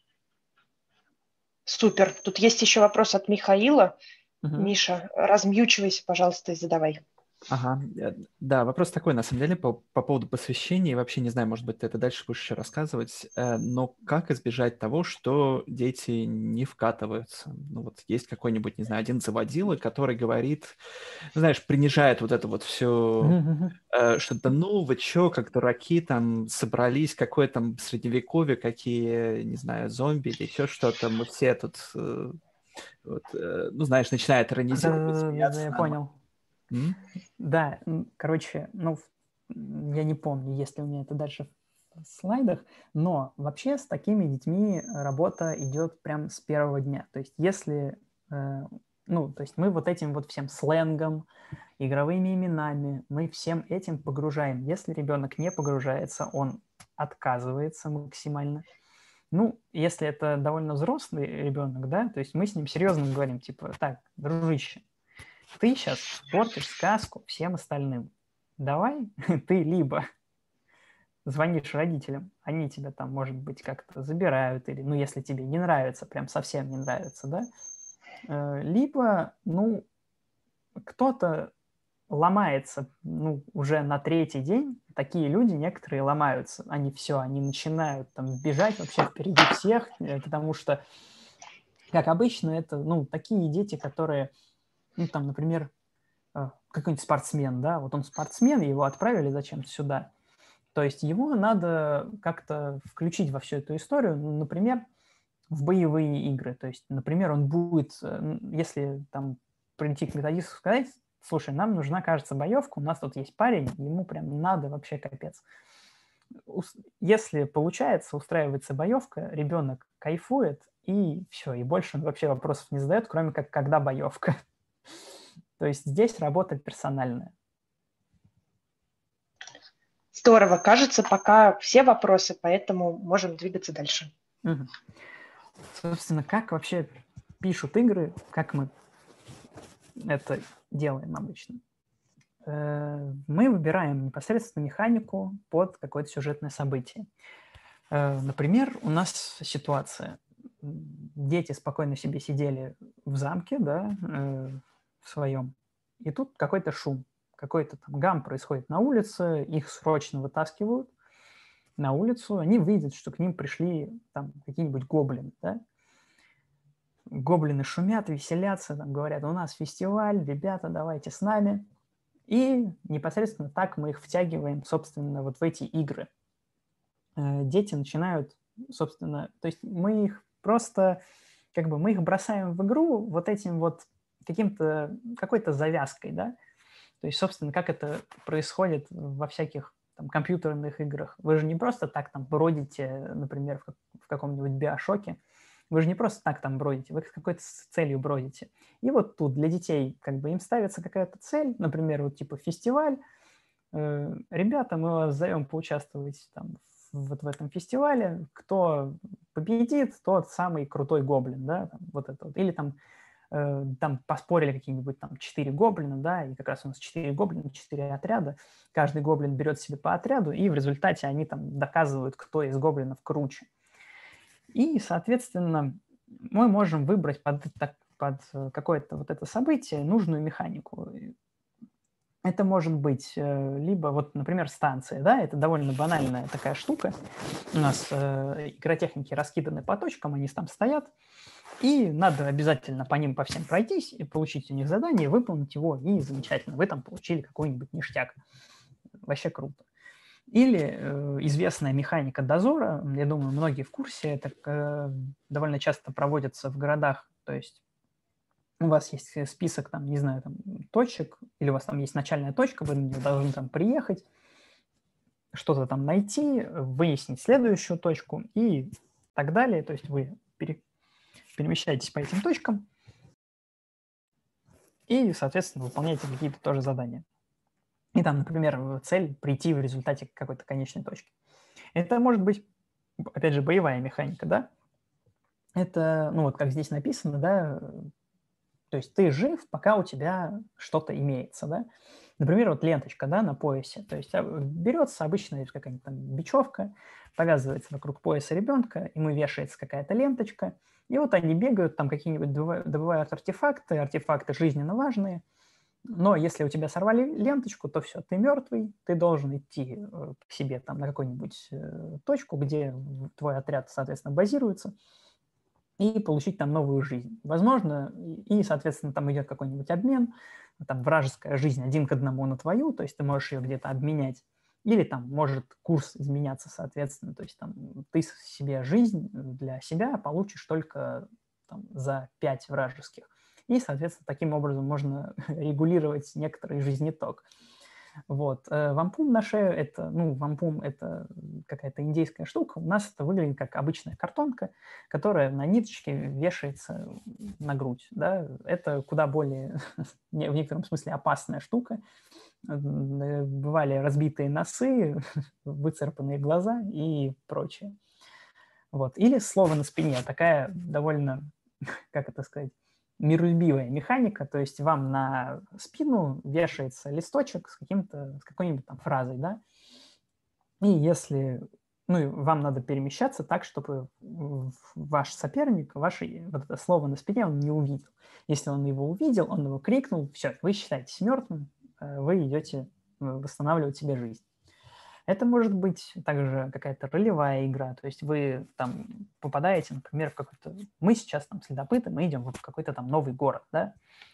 Супер. Тут есть еще вопрос от Михаила. Угу. Миша, размьючивайся, пожалуйста, и задавай. Ага, э, да, вопрос такой, на самом деле, по, по поводу посвящения, вообще не знаю, может быть, ты это дальше будешь еще рассказывать, э, но как избежать того, что дети не вкатываются? Ну вот есть какой-нибудь, не знаю, один заводила, который говорит, знаешь, принижает вот это вот все, э, что-то, ну вы что, как дураки, там собрались, какое там средневековье, какие, не знаю, зомби или еще что-то, мы все тут... Вот, ну, знаешь, начинает иронизировать, смеяться. Да, я понял. Да, короче, ну, я не помню, есть ли у меня это дальше в слайдах, но вообще с такими детьми работа идет прям с первого дня. То есть если, э, ну, то есть мы вот этим вот всем сленгом, игровыми именами, мы всем этим погружаем. Если ребенок не погружается, он отказывается максимально. Ну, если это довольно взрослый ребенок, да, то есть мы с ним серьезно говорим, типа, так, дружище, ты сейчас портишь сказку всем остальным. Давай ты либо звонишь родителям, они тебя там, может быть, как-то забирают, или, ну, если тебе не нравится, прям совсем не нравится, да, э, либо, ну, кто-то ломается, ну, уже на третий день, такие люди, некоторые ломаются, они все, они начинают там бежать вообще впереди всех, э, потому что, как обычно, это, ну, такие дети, которые ну, там, например, э, какой-нибудь спортсмен, да, вот он спортсмен, его отправили зачем-то сюда. То есть его надо как-то включить во всю эту историю, ну, например, в боевые игры. То есть, например, он будет, э, если там прийти к методисту сказать, слушай, нам нужна, кажется, боевка, у нас тут есть парень, ему прям надо вообще капец. Если получается, устраивается боевка, ребенок кайфует, и все, и больше он вообще вопросов не задает, кроме как когда боевка. То есть здесь работа персональная. Здорово. Кажется, пока все вопросы, поэтому можем двигаться дальше. Угу. Собственно, как вообще пишут игры, как мы это делаем обычно? Э, мы выбираем непосредственно механику под какое-то сюжетное событие. Э, например, у нас ситуация. Дети спокойно себе сидели в замке, да, э, в своем. И тут какой-то шум, какой-то там гам происходит на улице, их срочно вытаскивают на улицу, они видят, что к ним пришли там какие-нибудь гоблины, да? Гоблины шумят, веселятся, там говорят, у нас фестиваль, ребята, давайте с нами. И непосредственно так мы их втягиваем, собственно, вот в эти игры. Э, дети начинают, собственно, то есть мы их просто как бы мы их бросаем в игру вот этим вот каким-то, какой-то завязкой, да, то есть, собственно, как это происходит во всяких там, компьютерных играх. Вы же не просто так там бродите, например, в, в каком-нибудь биошоке, вы же не просто так там бродите, вы с какой-то целью бродите. И вот тут для детей как бы им ставится какая-то цель, например, вот типа фестиваль. Э, ребята, мы вас зовем поучаствовать там вот в этом фестивале. Кто победит, тот самый крутой гоблин, да, там, вот это вот. Или там Э, там поспорили какие-нибудь там четыре гоблина, да, и как раз у нас четыре гоблина, четыре отряда. Каждый гоблин берет себе по отряду, и в результате они там доказывают, кто из гоблинов круче. И, соответственно, мы можем выбрать под, под какое-то вот это событие нужную механику. Это может быть э, либо, вот, например, станция, да, это довольно банальная такая штука. У нас э, игротехники раскиданы по точкам, они там стоят, и надо обязательно по ним по всем пройтись и получить у них задание, выполнить его, и замечательно, вы там получили какой-нибудь ништяк. Вообще круто. Или э, известная механика дозора, я думаю, многие в курсе, это э, довольно часто проводится в городах, то есть у вас есть список, там, не знаю, там, точек, или у вас там есть начальная точка, вы должны там приехать, что-то там найти, выяснить следующую точку и так далее. То есть вы пере, перемещаетесь по этим точкам и, соответственно, выполняете какие-то тоже задания. И там, например, цель прийти в результате к какой-то конечной точке. Это может быть, опять же, боевая механика, да? Это, ну вот как здесь написано, да, то есть ты жив, пока у тебя что-то имеется, да? Например, вот ленточка, да, на поясе. То есть а, берется обычная какая-нибудь там бечевка, повязывается вокруг пояса ребенка, ему вешается какая-то ленточка, и вот они бегают, там какие-нибудь добывают артефакты, артефакты жизненно важные, но если у тебя сорвали ленточку, то все, ты мертвый, ты должен идти э, к себе там на какую-нибудь э, точку, где твой отряд, соответственно, базируется, и получить там новую жизнь. Возможно, и, соответственно, там идет какой-нибудь обмен, там вражеская жизнь один к одному на твою, то есть ты можешь ее где-то обменять, или там может курс изменяться, соответственно, то есть там ты себе жизнь для себя получишь только там, за 5 вражеских. И, соответственно, таким образом можно регулировать некоторый жизнеток. Вот. Э, вампум на шею – это, ну, вампум – это какая-то индейская штука. У нас это выглядит как обычная картонка, которая на ниточке вешается на грудь. Да? Это куда более, в некотором смысле, опасная штука. Бывали разбитые носы, выцарапанные глаза и прочее. Вот. Или слово на спине, такая довольно, как это сказать, миролюбивая механика, то есть вам на спину вешается листочек с, каким-то, с какой-нибудь там фразой, да, и если, ну, вам надо перемещаться так, чтобы ваш соперник, ваше вот это слово на спине он не увидел. Если он его увидел, он его крикнул, все, вы считаетесь мертвым, э, вы идете э, восстанавливать себе жизнь. Это может быть также какая-то ролевая игра, то есть вы там попадаете, например, в какой-то... Мы сейчас там следопыты, мы идем в какой-то там новый город, да?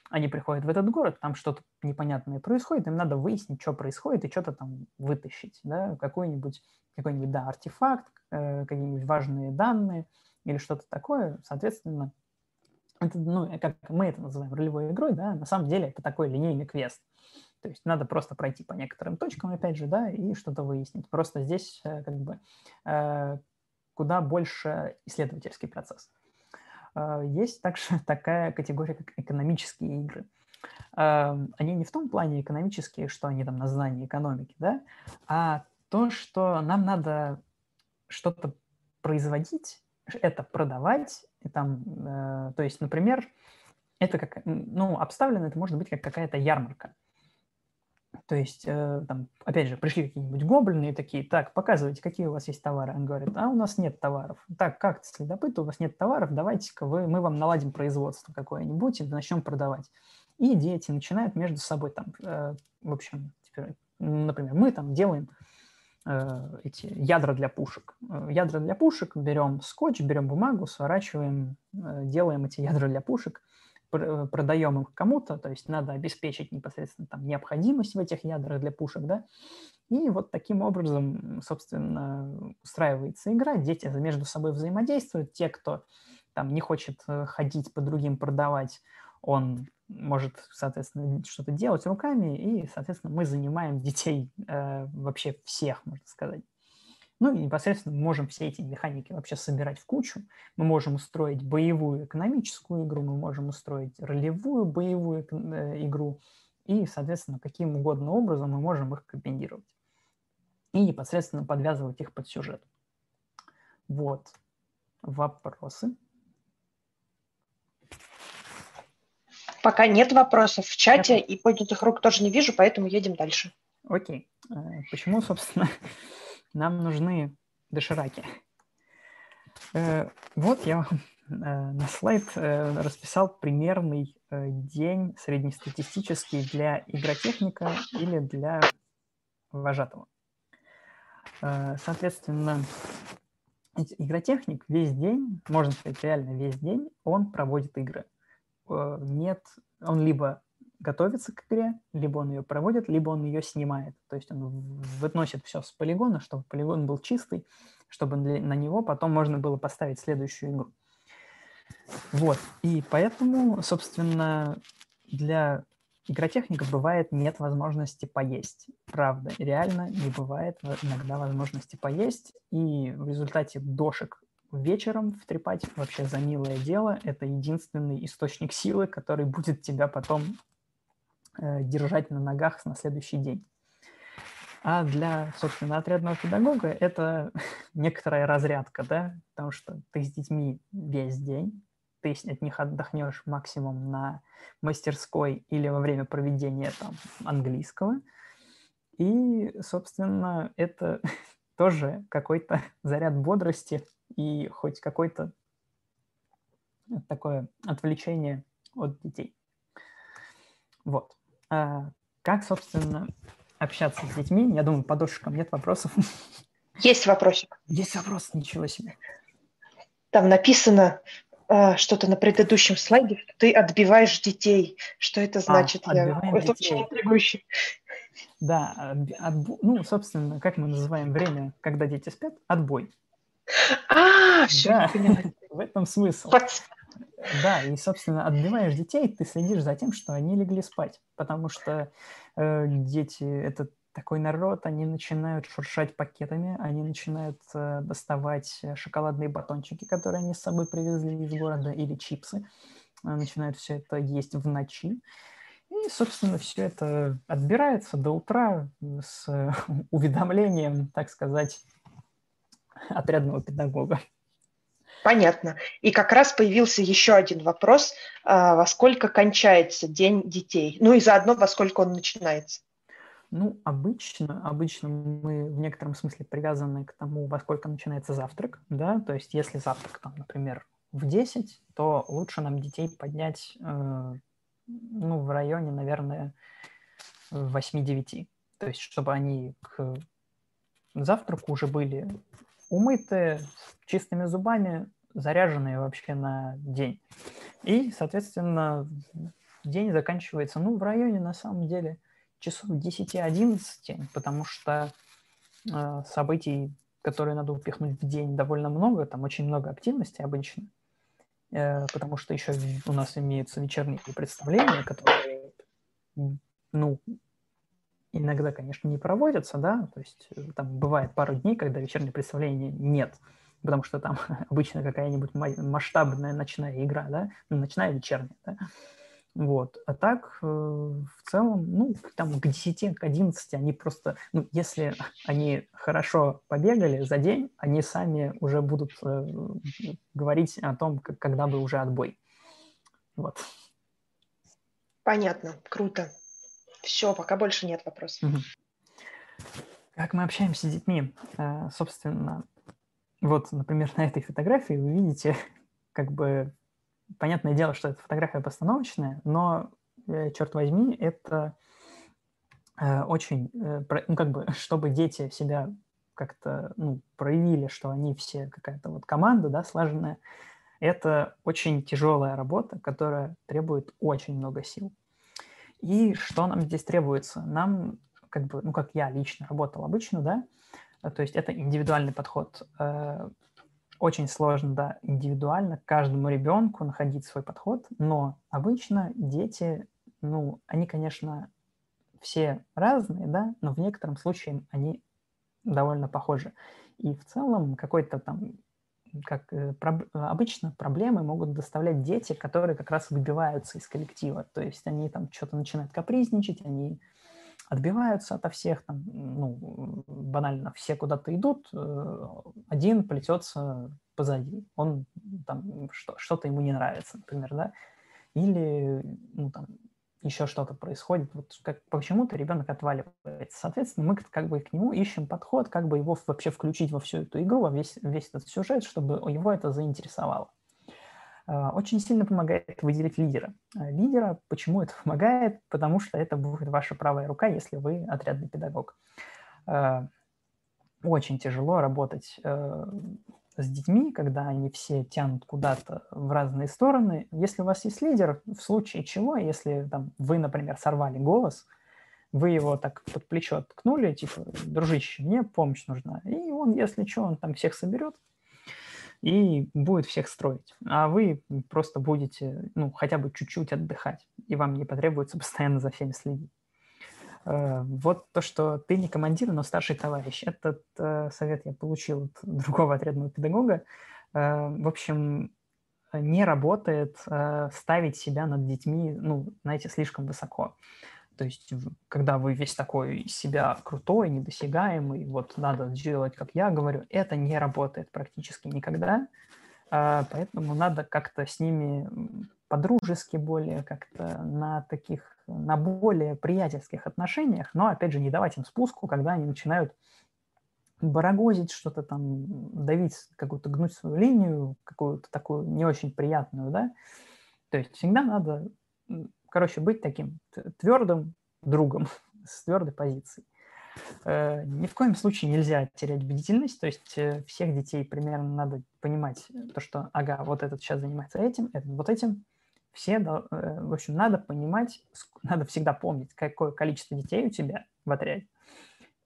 Они приходят в этот город, там что-то непонятное происходит, им надо выяснить, что происходит, и что-то там вытащить, да? Какой-нибудь, какой-нибудь, да, артефакт, э, какие-нибудь важные данные или что-то такое, соответственно, это, ну, как мы это называем ролевой игрой, да, на самом деле это такой линейный квест. То есть надо просто пройти по некоторым точкам, опять же, да, и что-то выяснить. Просто здесь э, как бы э, куда больше исследовательский процесс. Э, есть также такая категория, как экономические игры. Они не в том плане экономические, что они там на знании экономики, да, а то, что нам надо что-то производить, это продавать, и там, то есть, например, это как, ну, обставлено это может быть как какая-то ярмарка. То есть, э, там, опять же, пришли какие-нибудь гоблины и такие, так, показывайте, какие у вас есть товары. Он говорит, а у нас нет товаров. Так, как следопыт, у вас нет товаров, давайте-ка вы, мы вам наладим производство какое-нибудь и начнем продавать. И дети начинают между собой там, э, в общем, теперь, например, мы там делаем э, эти ядра для пушек. Ядра для пушек, берем скотч, берем бумагу, сворачиваем, делаем эти ядра для пушек – продаем их кому-то, то есть надо обеспечить непосредственно там необходимость в этих ядрах для пушек, да, и вот таким образом, собственно, устраивается игра, дети между собой взаимодействуют, те, кто там не хочет э, ходить по другим продавать, он может, соответственно, что-то делать руками, и, соответственно, мы занимаем детей э, вообще всех, можно сказать. Ну и непосредственно мы можем все эти механики вообще собирать в кучу. Мы можем устроить боевую экономическую игру, мы можем устроить ролевую боевую э, игру, и, соответственно, каким угодно образом мы можем их комбинировать. И непосредственно подвязывать их под сюжет. Вот. Вопросы? Пока нет вопросов в чате, и поднятых рук тоже не вижу, поэтому едем дальше. Окей. Э, почему, собственно, нам нужны дошираки? Э, вот я вам э, на слайд расписал примерный день среднестатистический для игротехника или для вожатого. Соответственно, игротехник весь день, можно сказать, реально весь день, он проводит игры. Э, нет, он либо готовится к игре, либо он ее проводит, либо он ее снимает. То есть он выносит все с полигона, чтобы полигон был чистый, чтобы на него потом можно было поставить следующую игру. Вот. И поэтому, собственно, для игротехника бывает нет возможности поесть. Правда, реально не бывает иногда возможности поесть. И в результате дошек вечером втрепать вообще за милое дело. Это единственный источник силы, который будет тебя потом держать на ногах на следующий день. А для, собственно, отрядного педагога это некоторая разрядка, да, потому что ты с детьми весь день, ты от них отдохнешь максимум на мастерской или во время проведения там английского. И, собственно, это тоже какой-то заряд бодрости и хоть какое-то такое отвлечение от детей. Вот. А как, собственно, общаться с детьми? Я думаю, по дошкам нет вопросов. Есть вопросик. Есть вопрос, ничего себе. Там написано э, что-то на предыдущем слайде, что ты отбиваешь детей. Что это а, значит? А, Я... Это очень интригующе. Да, отб... ну, собственно, как мы называем время, когда дети спят? Отбой. А, все, да, в этом смысл. Да, и, собственно, отбиваешь детей, ты следишь за тем, что они легли спать, потому что э, дети — это такой народ, они начинают шуршать пакетами, они начинают э, доставать шоколадные батончики, которые они с собой привезли из города, или чипсы, э, начинают все это есть в ночи. И, собственно, все это отбирается до утра с уведомлением, так сказать, отрядного педагога. Понятно. И как раз появился еще один вопрос, а, во сколько кончается день детей? Ну и заодно, во сколько он начинается? Ну, обычно, обычно мы в некотором смысле привязаны к тому, во сколько начинается завтрак, да, то есть если завтрак, там, например, в 10, то лучше нам детей поднять, э, ну, в районе, наверное, 8-9, то есть чтобы они к завтраку уже были умытые, чистыми зубами, заряженные вообще на день. И, соответственно, день заканчивается, ну, в районе, на самом деле, часов 10-11, потому что э, событий, которые надо упихнуть в день, довольно много, там очень много активности обычно, э, потому что еще у нас имеются вечерние представления, которые, ну, иногда, конечно, не проводятся, да, то есть э, там бывает пару дней, когда вечернее представление нет, потому что там обычно какая-нибудь масштабная ночная игра, да, ну, ночная вечерняя, да, вот. А так, э, в целом, ну, там к 10, к 11 они просто, ну, если они хорошо побегали за день, они сами уже будут э, говорить о том, как, когда бы уже отбой. Вот. Понятно, круто. Все, пока больше нет вопросов. Угу. Как мы общаемся с детьми? Э, собственно, вот, например, на этой фотографии вы видите, как бы, понятное дело, что эта фотография постановочная, но, э, черт возьми, это э, очень, ну, как бы, чтобы дети себя как-то ну, проявили, что они все какая-то вот команда, да, слаженная, это очень тяжелая работа, которая требует очень много сил. И что нам здесь требуется? Нам, как бы, ну, как я лично работал обычно, да, э, то есть это индивидуальный подход. Э, очень сложно, да, индивидуально каждому ребенку находить свой подход, но обычно дети, ну, они, конечно, все разные, да, но в некотором случае они довольно похожи. И в целом какой-то там, как э, проб, обычно проблемы могут доставлять дети, которые как раз выбиваются из коллектива. То есть они там что-то начинают капризничать, они отбиваются ото всех, там, ну, банально, все куда-то идут, э, один плетется позади, он там, что, что-то ему не нравится, например, да, или, ну, там, еще что-то происходит, вот как почему-то ребенок отваливается. Соответственно, мы как бы к нему ищем подход, как бы его вообще включить во всю эту игру, во весь, весь этот сюжет, чтобы его это заинтересовало. А, очень сильно помогает выделить лидера. А, лидера, почему это помогает? Потому что это будет ваша правая рука, если вы отрядный педагог. А, очень тяжело работать с детьми, когда они все тянут куда-то в разные стороны. Если у вас есть лидер, в случае чего, если там, вы, например, сорвали голос, вы его так под плечо ткнули, типа, дружище, мне помощь нужна. И он, если что, он там всех соберет, и будет всех строить. А вы просто будете, ну, хотя бы чуть-чуть отдыхать, и вам не потребуется постоянно за всеми следить. Э, вот то, что ты не командир, но старший товарищ. Этот э, совет я получил от другого отрядного педагога. Э, в общем, не работает ставить себя над детьми, ну, знаете, слишком высоко. То есть, когда вы весь такой из себя крутой, недосягаемый, вот надо сделать, как я говорю, это не работает практически никогда. А, поэтому надо как-то с ними по-дружески более, как-то на таких, на более приятельских отношениях, но, опять же, не давать им спуску, когда они начинают барагозить что-то там, давить, какую-то гнуть свою линию, какую-то такую не очень приятную, да. То есть всегда надо короче, быть таким твердым другом с твердой позицией. Э, ни в коем случае нельзя терять бдительность, то есть э, всех детей примерно надо понимать то, что, ага, вот этот сейчас занимается этим, этот вот этим. Все, э, в общем, надо понимать, надо всегда помнить, какое количество детей у тебя в отряде,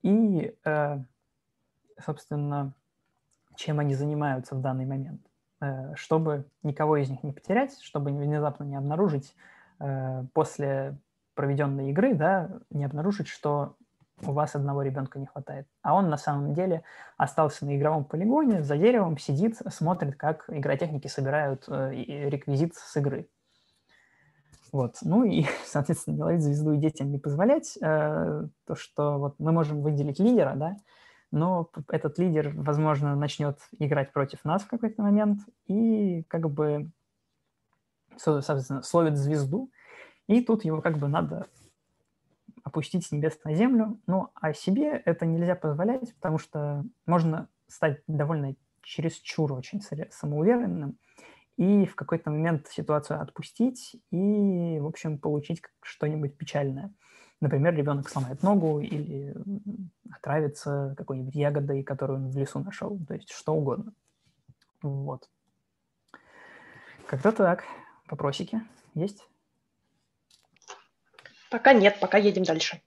и, собственно, чем они занимаются в данный момент, чтобы никого из них не потерять, чтобы внезапно не обнаружить Э, после проведенной игры, да, не обнаружить, что у вас одного ребенка не хватает. А он на самом деле остался на игровом полигоне, за деревом сидит, смотрит, как игротехники собирают э, реквизит с игры. Вот. Ну и, соответственно, не ловить звезду и детям не позволять. Э, то, что вот мы можем выделить лидера, да, но этот лидер, возможно, начнет играть против нас в какой-то момент, и как бы соответственно, словит звезду, и тут его как бы надо опустить с небес на землю. Ну, а себе это нельзя позволять, потому что можно стать довольно чересчур очень самоуверенным и в какой-то момент ситуацию отпустить и, в общем, получить что-нибудь печальное. Например, ребенок сломает ногу или отравится какой-нибудь ягодой, которую он в лесу нашел. То есть что угодно. Вот. Как-то так. Вопросики есть? Пока нет, пока едем дальше.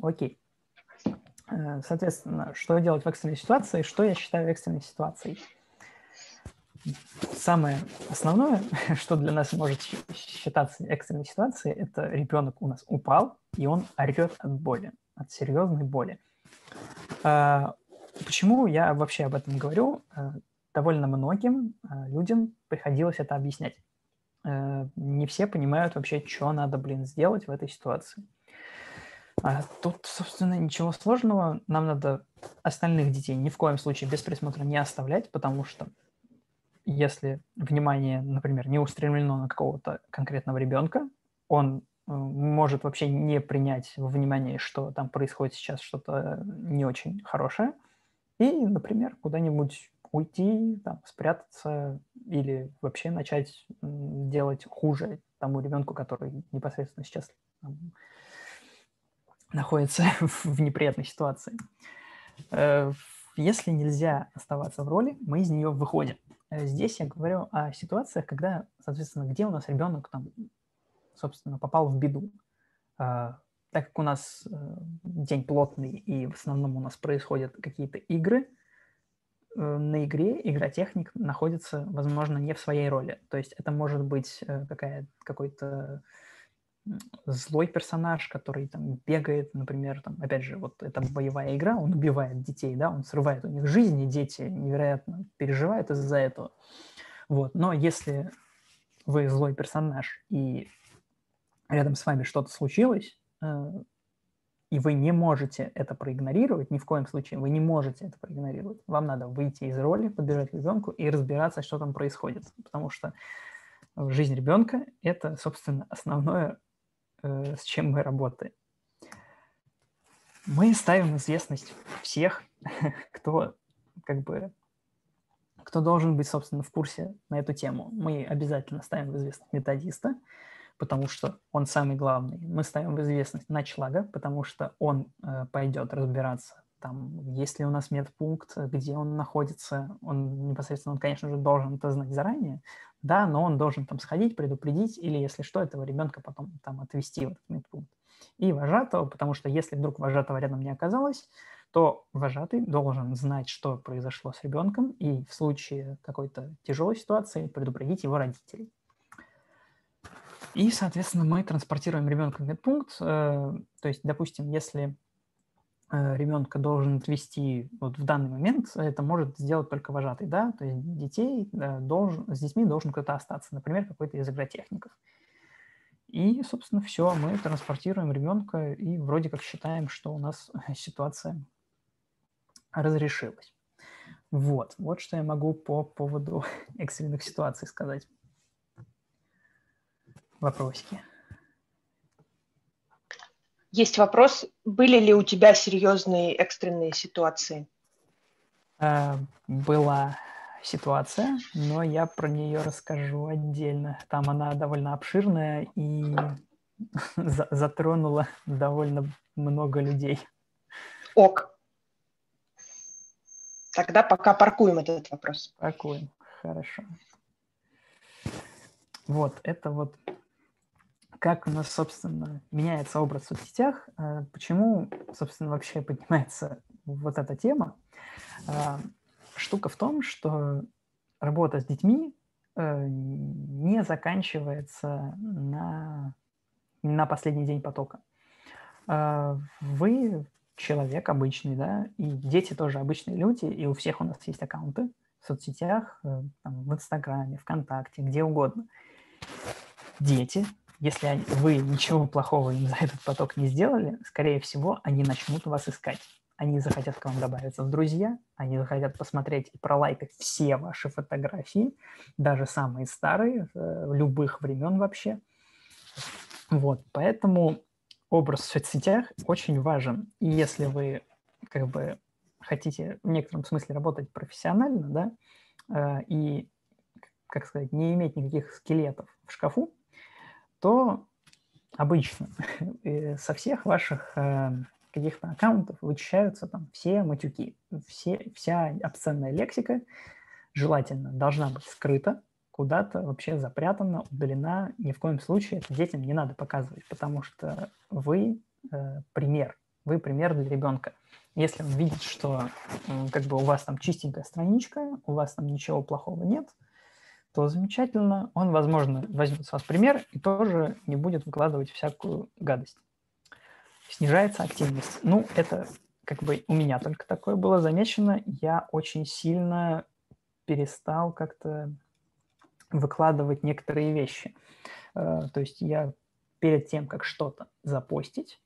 Окей. Э, соответственно, что делать в экстренной ситуации? Что я считаю экстренной ситуацией? Самое основное, что для нас может считаться экстренной ситуацией, это ребенок у нас упал, и он орет от боли, от серьезной боли. Э, почему я вообще об этом говорю? Довольно многим э, людям приходилось это объяснять. Э, не все понимают вообще, что надо, блин, сделать в этой ситуации. А тут, собственно, ничего сложного. Нам надо остальных детей ни в коем случае без присмотра не оставлять, потому что если внимание, например, не устремлено на какого-то конкретного ребенка, он э, может вообще не принять во внимание, что там происходит сейчас что-то не очень хорошее, и, например, куда-нибудь уйти, там, спрятаться или вообще начать делать хуже тому ребенку, который непосредственно сейчас там, находится в неприятной ситуации. Э, если нельзя оставаться в роли, мы из нее выходим. Э, здесь я говорю о ситуациях, когда, соответственно, где у нас ребенок там, собственно, попал в беду. Э, так как у нас день плотный и в основном у нас происходят какие-то игры – на игре игротехник находится, возможно, не в своей роли. То есть это может быть какая, какой-то злой персонаж, который там бегает, например, там, опять же, вот это боевая игра, он убивает детей, да, он срывает у них жизни, дети невероятно переживают из-за этого. Вот. Но если вы злой персонаж и рядом с вами что-то случилось, э, и вы не можете это проигнорировать, ни в коем случае вы не можете это проигнорировать. Вам надо выйти из роли, подбежать к ребенку и разбираться, что там происходит. Потому что жизнь ребенка – это, собственно, основное Э, с чем мы работаем. Мы ставим известность всех, кто как бы кто должен быть, собственно, в курсе на эту тему. Мы обязательно ставим в известность методиста, потому что он самый главный. Мы ставим в известность начлага, потому что он э, пойдет разбираться, там, есть ли у нас медпункт, где он находится. Он непосредственно, он, конечно же, должен это знать заранее, да, но он должен там сходить, предупредить, или, если что, этого ребенка потом там отвезти в этот медпункт. И вожатого, потому что если вдруг вожатого рядом не оказалось, то вожатый должен знать, что произошло с ребенком, и в случае какой-то тяжелой ситуации предупредить его родителей. И, соответственно, мы транспортируем ребенка в медпункт. Э, то есть, допустим, если Э, ребенка должен отвести вот в данный момент, это может сделать только вожатый, да, то есть детей э, должен, с детьми должен кто-то остаться, например, какой-то из игротехников. И, собственно, все, мы транспортируем ребенка и вроде как считаем, что у нас ситуация разрешилась. Вот, вот что я могу по поводу экстренных ситуаций сказать. Вопросики. Есть вопрос, были ли у тебя серьезные экстренные ситуации? Э, была ситуация, но я про нее расскажу отдельно. Там она довольно обширная и затронула довольно много людей. Ок. Тогда пока паркуем этот вопрос. Паркуем, хорошо. Вот, это вот как у нас, собственно, меняется образ в соцсетях, э, почему, собственно, вообще поднимается вот эта тема. Э, штука в том, что работа с детьми э, не заканчивается на, на последний день потока. Вы человек обычный, да, и дети тоже обычные люди, и у всех у нас есть аккаунты в соцсетях, там, в Инстаграме, ВКонтакте, где угодно. Дети если вы ничего плохого им за этот поток не сделали, скорее всего, они начнут вас искать. Они захотят к вам добавиться в друзья, они захотят посмотреть и пролайкать все ваши фотографии, даже самые старые, э, любых времен вообще. Вот, поэтому образ в соцсетях очень важен. И если вы как бы хотите в некотором смысле работать профессионально, да, э, и, как сказать, не иметь никаких скелетов в шкафу, то обычно со всех ваших э, каких-то аккаунтов вычищаются там все матюки, все, вся обсценная лексика желательно должна быть скрыта, куда-то вообще запрятана, удалена. Ни в коем случае это детям не надо показывать, потому что вы э, пример, вы пример для ребенка. Если он видит, что э, как бы у вас там чистенькая страничка, у вас там ничего плохого нет – то замечательно. Он, возможно, возьмет с вас пример и тоже не будет выкладывать всякую гадость. Снижается активность. Ну, это как бы у меня только такое было замечено. Я очень сильно перестал как-то выкладывать некоторые вещи. Э, то есть я перед тем, как что-то запостить,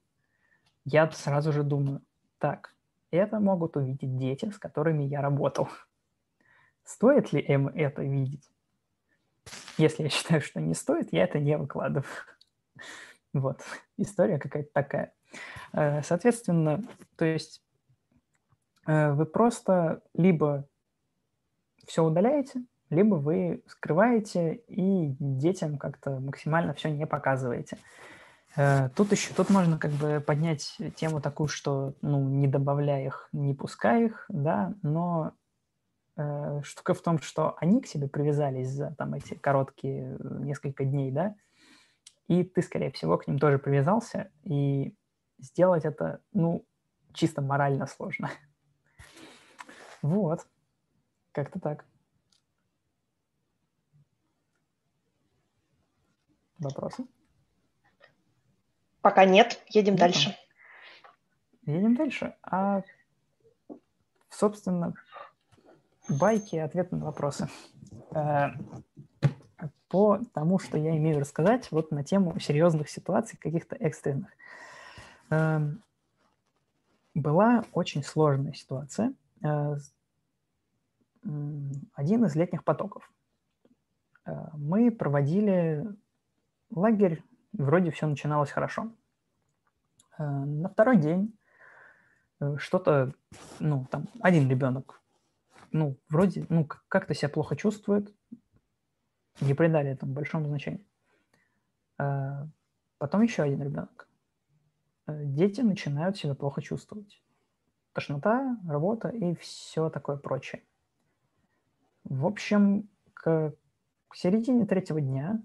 я сразу же думаю, так, это могут увидеть дети, с которыми я работал. Стоит ли им это видеть? Если я считаю, что не стоит, я это не выкладываю. Вот, история какая-то такая. Э, соответственно, то есть э, вы просто либо все удаляете, либо вы скрываете и детям как-то максимально все не показываете. Э, тут еще, тут можно как бы поднять тему такую, что, ну, не добавляя их, не пускай их, да, но штука в том, что они к себе привязались за там эти короткие э, несколько дней, да, и ты, скорее всего, к ним тоже привязался, и сделать это, ну, чисто морально сложно. Вот. Как-то так. Вопросы? Пока нет. Едем нет. дальше. Едем дальше. А, собственно, байки и ответы на вопросы. Э, по тому, что я имею рассказать вот на тему серьезных ситуаций, каких-то экстренных. Эм, была очень сложная ситуация. Э, один из летних потоков. Э, мы проводили лагерь, вроде все начиналось хорошо. На второй день что-то, ну, там, один ребенок ну, вроде, ну, как-то себя плохо чувствует, не придали этому большому значению. А, потом еще один ребенок. Э, дети начинают себя плохо чувствовать. Тошнота, работа и все такое прочее. В общем, к, середине третьего дня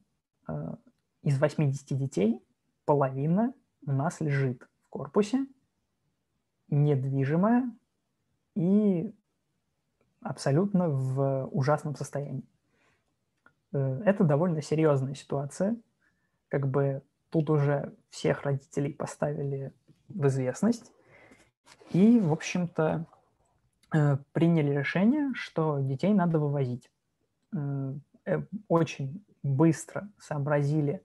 э, из 80 детей половина у нас лежит в корпусе, недвижимая и абсолютно в ужасном состоянии. Э, это довольно серьезная ситуация. Как бы тут уже всех родителей поставили в известность. И, в общем-то, э, приняли решение, что детей надо вывозить. Э, очень быстро сообразили,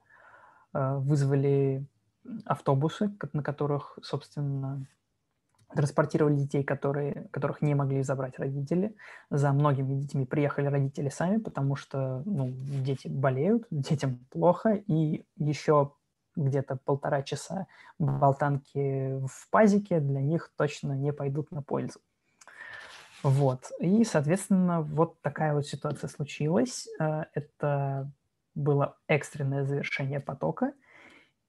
вызвали автобусы, на которых, собственно, транспортировали детей, которые, которых не могли забрать родители. За многими детьми приехали родители сами, потому что ну, дети болеют, детям плохо, и еще где-то полтора часа болтанки в пазике для них точно не пойдут на пользу. Вот. И, соответственно, вот такая вот ситуация случилась. Э, это было экстренное завершение потока.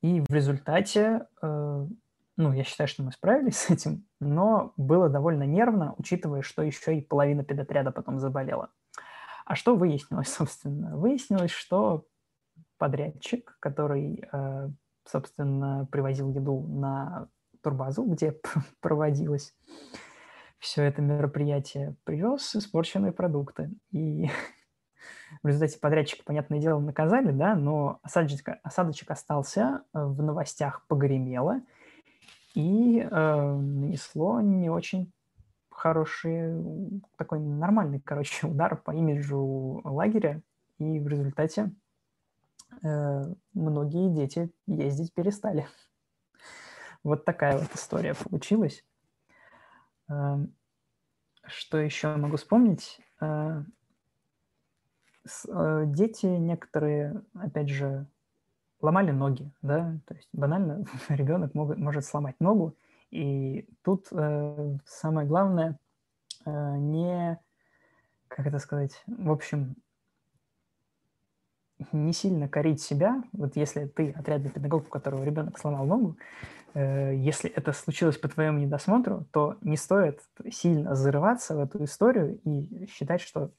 И в результате э, ну, я считаю, что мы справились с этим, но было довольно нервно, учитывая, что еще и половина педотряда потом заболела. А что выяснилось, собственно? Выяснилось, что подрядчик, который, э, собственно, привозил еду на турбазу, где проводилось все это мероприятие, привез испорченные продукты. И в результате подрядчика, понятное дело, наказали, да, но осадочек, осадочек остался, в новостях погремело – и э, нанесло не очень хороший, такой нормальный, короче, удар по имиджу лагеря, и в результате э, многие дети ездить перестали. Вот такая вот история получилась. Э, что еще могу вспомнить? Э, э, дети некоторые, опять же, ломали ноги, да, то есть банально ребенок мог, может сломать ногу, и тут э, самое главное э, не, как это сказать, в общем, не сильно корить себя, вот если ты отрядный педагог, у которого ребенок сломал ногу, э, если это случилось по твоему недосмотру, то не стоит сильно зарываться в эту историю и считать, что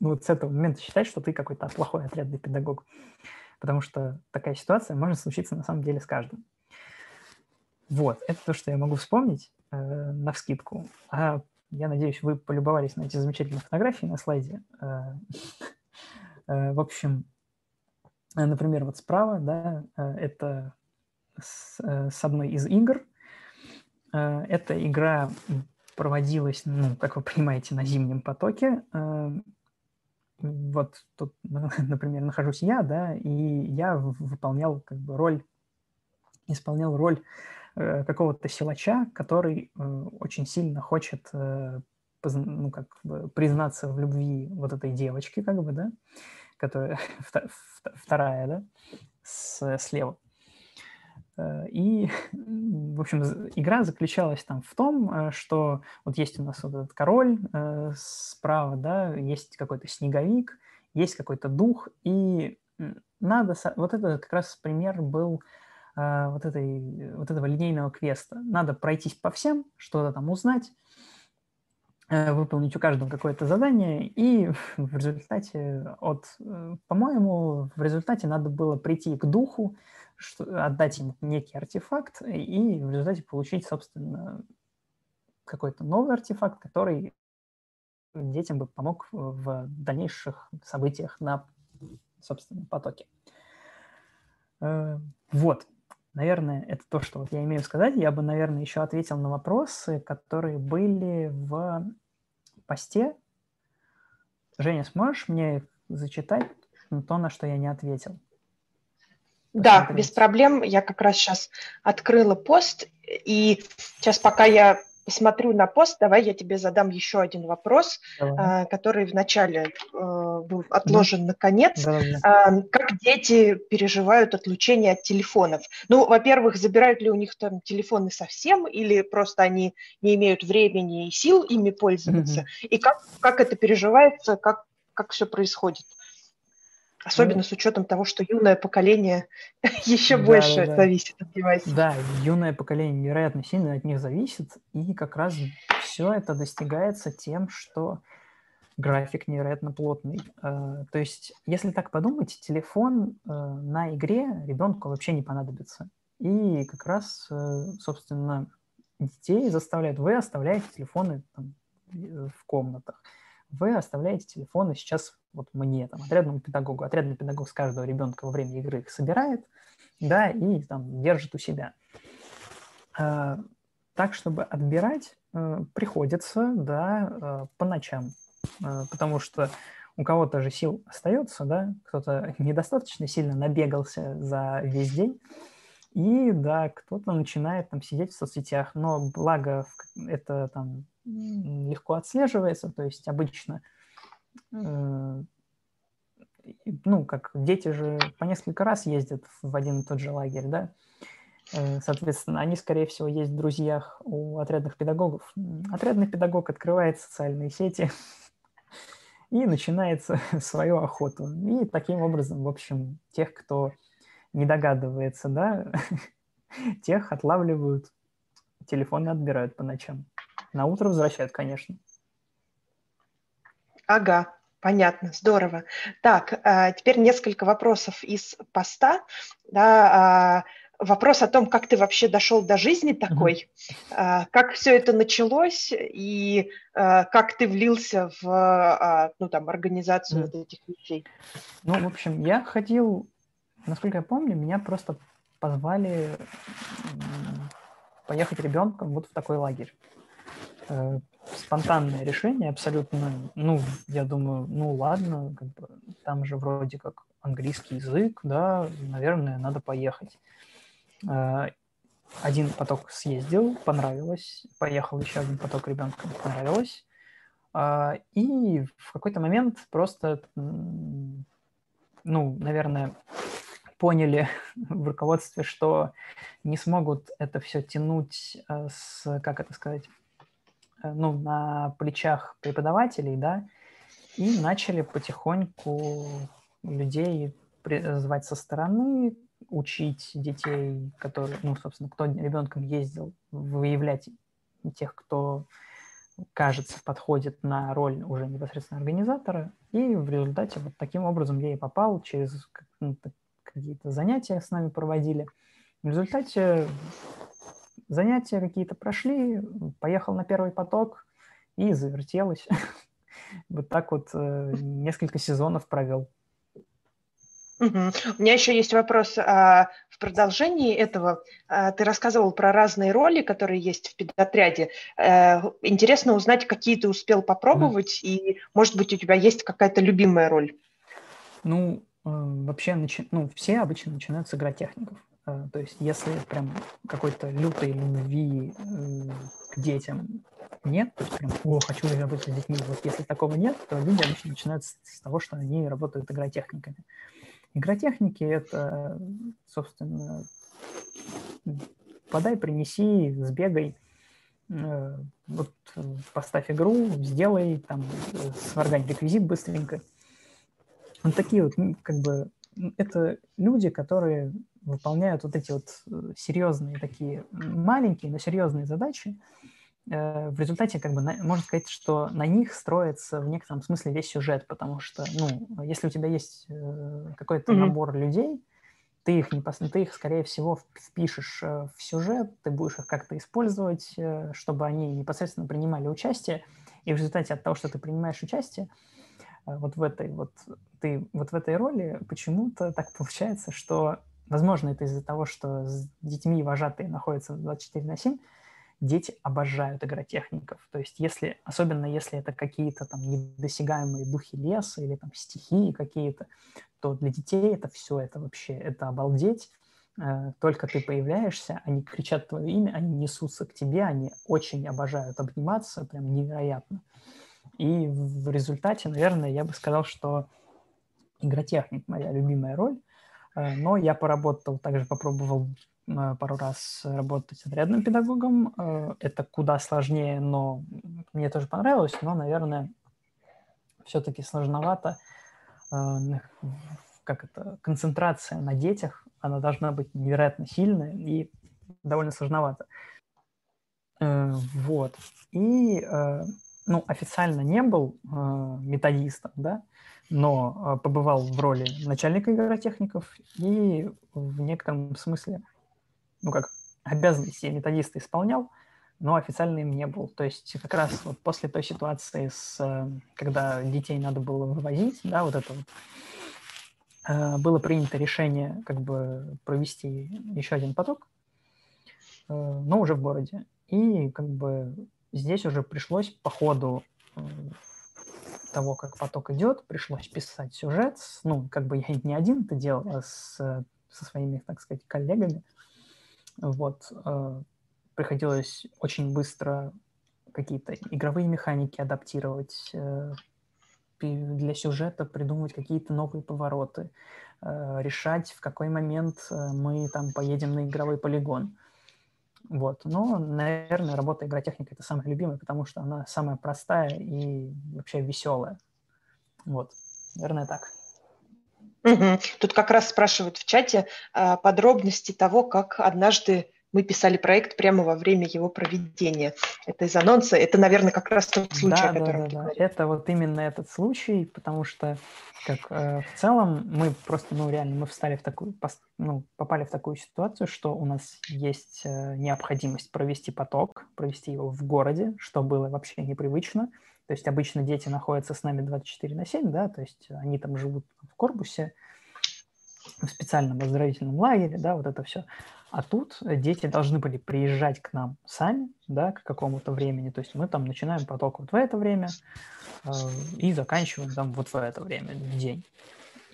ну, вот с этого момента считать, что ты какой-то плохой отрядный педагог потому что такая ситуация может случиться на самом деле с каждым. Вот, это то, что я могу вспомнить э, на вскидку. А я надеюсь, вы полюбовались на эти замечательные фотографии на слайде. Э, э, в общем, э, например, вот справа, да, это с, одной из игр. Эта игра проводилась, ну, как вы понимаете, на зимнем потоке. Вот тут, например, нахожусь я, да, и я выполнял как бы роль, исполнял роль э, какого-то силача, который э, очень сильно хочет э, ну, как бы признаться в любви вот этой девочки, как бы, да, которая вторая, да, с, слева. Э, и, в общем, игра заключалась там в том, э, что вот есть у нас вот этот король э, справа, да, есть какой-то снеговик, есть какой-то дух, и надо... Вот это как раз пример был вот, этой, вот этого линейного квеста. Надо пройтись по всем, что-то там узнать, выполнить у каждого какое-то задание, и в результате от... По-моему, в результате надо было прийти к духу, что, отдать им некий артефакт и в результате получить, собственно, какой-то новый артефакт, который детям бы помог в дальнейших событиях на собственном потоке. Э, вот, наверное, это то, что я имею сказать. Я бы, наверное, еще ответил на вопросы, которые были в посте. Женя, сможешь мне зачитать то, на что я не ответил? Да, без проблем. Я как раз сейчас открыла пост, и сейчас пока я посмотрю на пост, давай я тебе задам еще один вопрос, давай. который вначале э, был отложен да. наконец. Давай. Как дети переживают отлучение от телефонов? Ну, во-первых, забирают ли у них там телефоны совсем, или просто они не имеют времени и сил ими пользоваться? Угу. И как, как это переживается, как, как все происходит? Особенно ну, с учетом того, что юное поколение еще да, больше да, зависит от девайсов. Да, юное поколение невероятно сильно от них зависит, и как раз все это достигается тем, что график невероятно плотный. Э, то есть, если так подумать, телефон э, на игре ребенку вообще не понадобится. И как раз, э, собственно, детей заставляют, вы оставляете телефоны там, в комнатах вы оставляете телефоны сейчас вот мне, там, отрядному педагогу. Отрядный педагог с каждого ребенка во время игры их собирает, да, и там держит у себя. А, так, чтобы отбирать, а, приходится, да, а, по ночам, а, потому что у кого-то же сил остается, да, кто-то недостаточно сильно набегался за весь день, и, да, кто-то начинает там сидеть в соцсетях, но благо это там легко отслеживается, то есть обычно, э, ну, как дети же по несколько раз ездят в один и тот же лагерь, да, э, соответственно, они, скорее всего, есть в друзьях у отрядных педагогов. Отрядный педагог открывает социальные сети и начинается свою охоту. И таким образом, в общем, тех, кто не догадывается, да, тех отлавливают, телефоны отбирают по ночам. На утро возвращают, конечно. Ага, понятно, здорово. Так, а, теперь несколько вопросов из поста. Да, а, вопрос о том, как ты вообще дошел до жизни такой, mm-hmm. как все это началось и как ты влился в ну, там, организацию mm-hmm. этих вещей. Ну, в общем, я ходил, насколько я помню, меня просто позвали поехать ребенком вот в такой лагерь. Э, спонтанное решение абсолютно, ну, я думаю, ну ладно, как бы, там же вроде как английский язык, да, наверное, надо поехать. Э, один поток съездил, понравилось, поехал еще один поток ребенка, понравилось. Э, и в какой-то момент просто, ну, наверное, поняли в руководстве, что не смогут это все тянуть с, как это сказать, Э, ну, на плечах преподавателей, да, и начали потихоньку людей звать со стороны, учить детей, которые, ну, собственно, кто ребенком ездил, выявлять тех, кто, кажется, подходит на роль уже непосредственно организатора. И в результате вот таким образом я и попал, через ну, какие-то занятия с нами проводили. В результате занятия какие-то прошли, поехал на первый поток и завертелось. Вот так вот э, несколько сезонов провел. У меня еще есть вопрос а, в продолжении этого. А, ты рассказывал про разные роли, которые есть в педотряде. А, интересно узнать, какие ты успел попробовать, mm. и, может быть, у тебя есть какая-то любимая роль. Ну, э, вообще, начи... ну, все обычно начинают с игротехников. Э, то есть если прям какой-то лютой любви к детям нет, то есть прям, о, хочу работать с детьми, вот если такого нет, то люди обычно начинают с, с того, что они работают игротехниками. Игротехники — это, собственно, подай, принеси, сбегай, э, вот поставь игру, сделай, там, сваргань реквизит быстренько. Вот такие вот, как бы, это люди, которые выполняют вот эти вот э, серьезные такие маленькие, но серьезные задачи, э, в результате, как бы, можно сказать, что на них строится в некотором смысле весь сюжет, потому что, ну, если у тебя есть э, какой-то mm-hmm. набор людей, ты их, не, ты их, скорее всего, впишешь в сюжет, ты будешь их как-то использовать, чтобы они непосредственно принимали участие, И в результате от того, что ты принимаешь участие, вот в этой вот ты вот в этой роли почему-то так получается, что, возможно, это из-за того, что с детьми вожатые находятся 24 на 7, дети обожают игротехников. То есть если, особенно если это какие-то там недосягаемые духи леса или там стихии какие-то, то для детей это все, это вообще, это обалдеть. Э, только ты появляешься, они кричат твое имя, они несутся к тебе, они очень обожают обниматься, прям невероятно. И в результате, наверное, я бы сказал, что игротехник моя любимая роль, но я поработал, также попробовал э, пару раз работать отрядным педагогом. Это куда сложнее, но мне тоже понравилось, но, наверное, все-таки сложновато как это, концентрация на детях, она должна быть невероятно сильная и довольно сложновато. Э, вот. И, э, ну, официально не был э, методистом, да, но побывал в роли начальника игротехников и в некотором смысле, ну, как обязанности методиста исполнял, но официально им не был. То есть как раз вот после той ситуации, с, когда детей надо было вывозить, да, вот это вот Э, было принято решение как бы провести еще один поток, э, но уже в городе. И как бы здесь уже пришлось по ходу э, того, как поток идет, пришлось писать сюжет. Ну, как бы я не один это делал, а с, со своими, так сказать, коллегами. Вот. Приходилось очень быстро какие-то игровые механики адаптировать, для сюжета придумывать какие-то новые повороты, э, решать, в какой момент э, мы там поедем на игровой полигон. Вот. Но, наверное, работа игротехника – это самая любимая, потому что она самая простая и вообще веселая. Вот. Наверное, так. Угу. Тут как раз спрашивают в чате а, подробности того, как однажды мы писали проект прямо во время его проведения. Это из анонса. Это, наверное, как раз тот случай, да, о котором да, да, да. Это вот именно этот случай, потому что как э, в целом мы просто, ну реально, мы встали в такую, ну, попали в такую ситуацию, что у нас есть э, необходимость провести поток, провести его в городе, что было вообще непривычно. То есть обычно дети находятся с нами 24 на 7, да, то есть они там живут в корпусе, в специальном оздоровительном лагере, да, вот это все. А тут дети должны были приезжать к нам сами, да, к какому-то времени. То есть мы там начинаем поток вот в это время э, и заканчиваем там вот в это время, в день.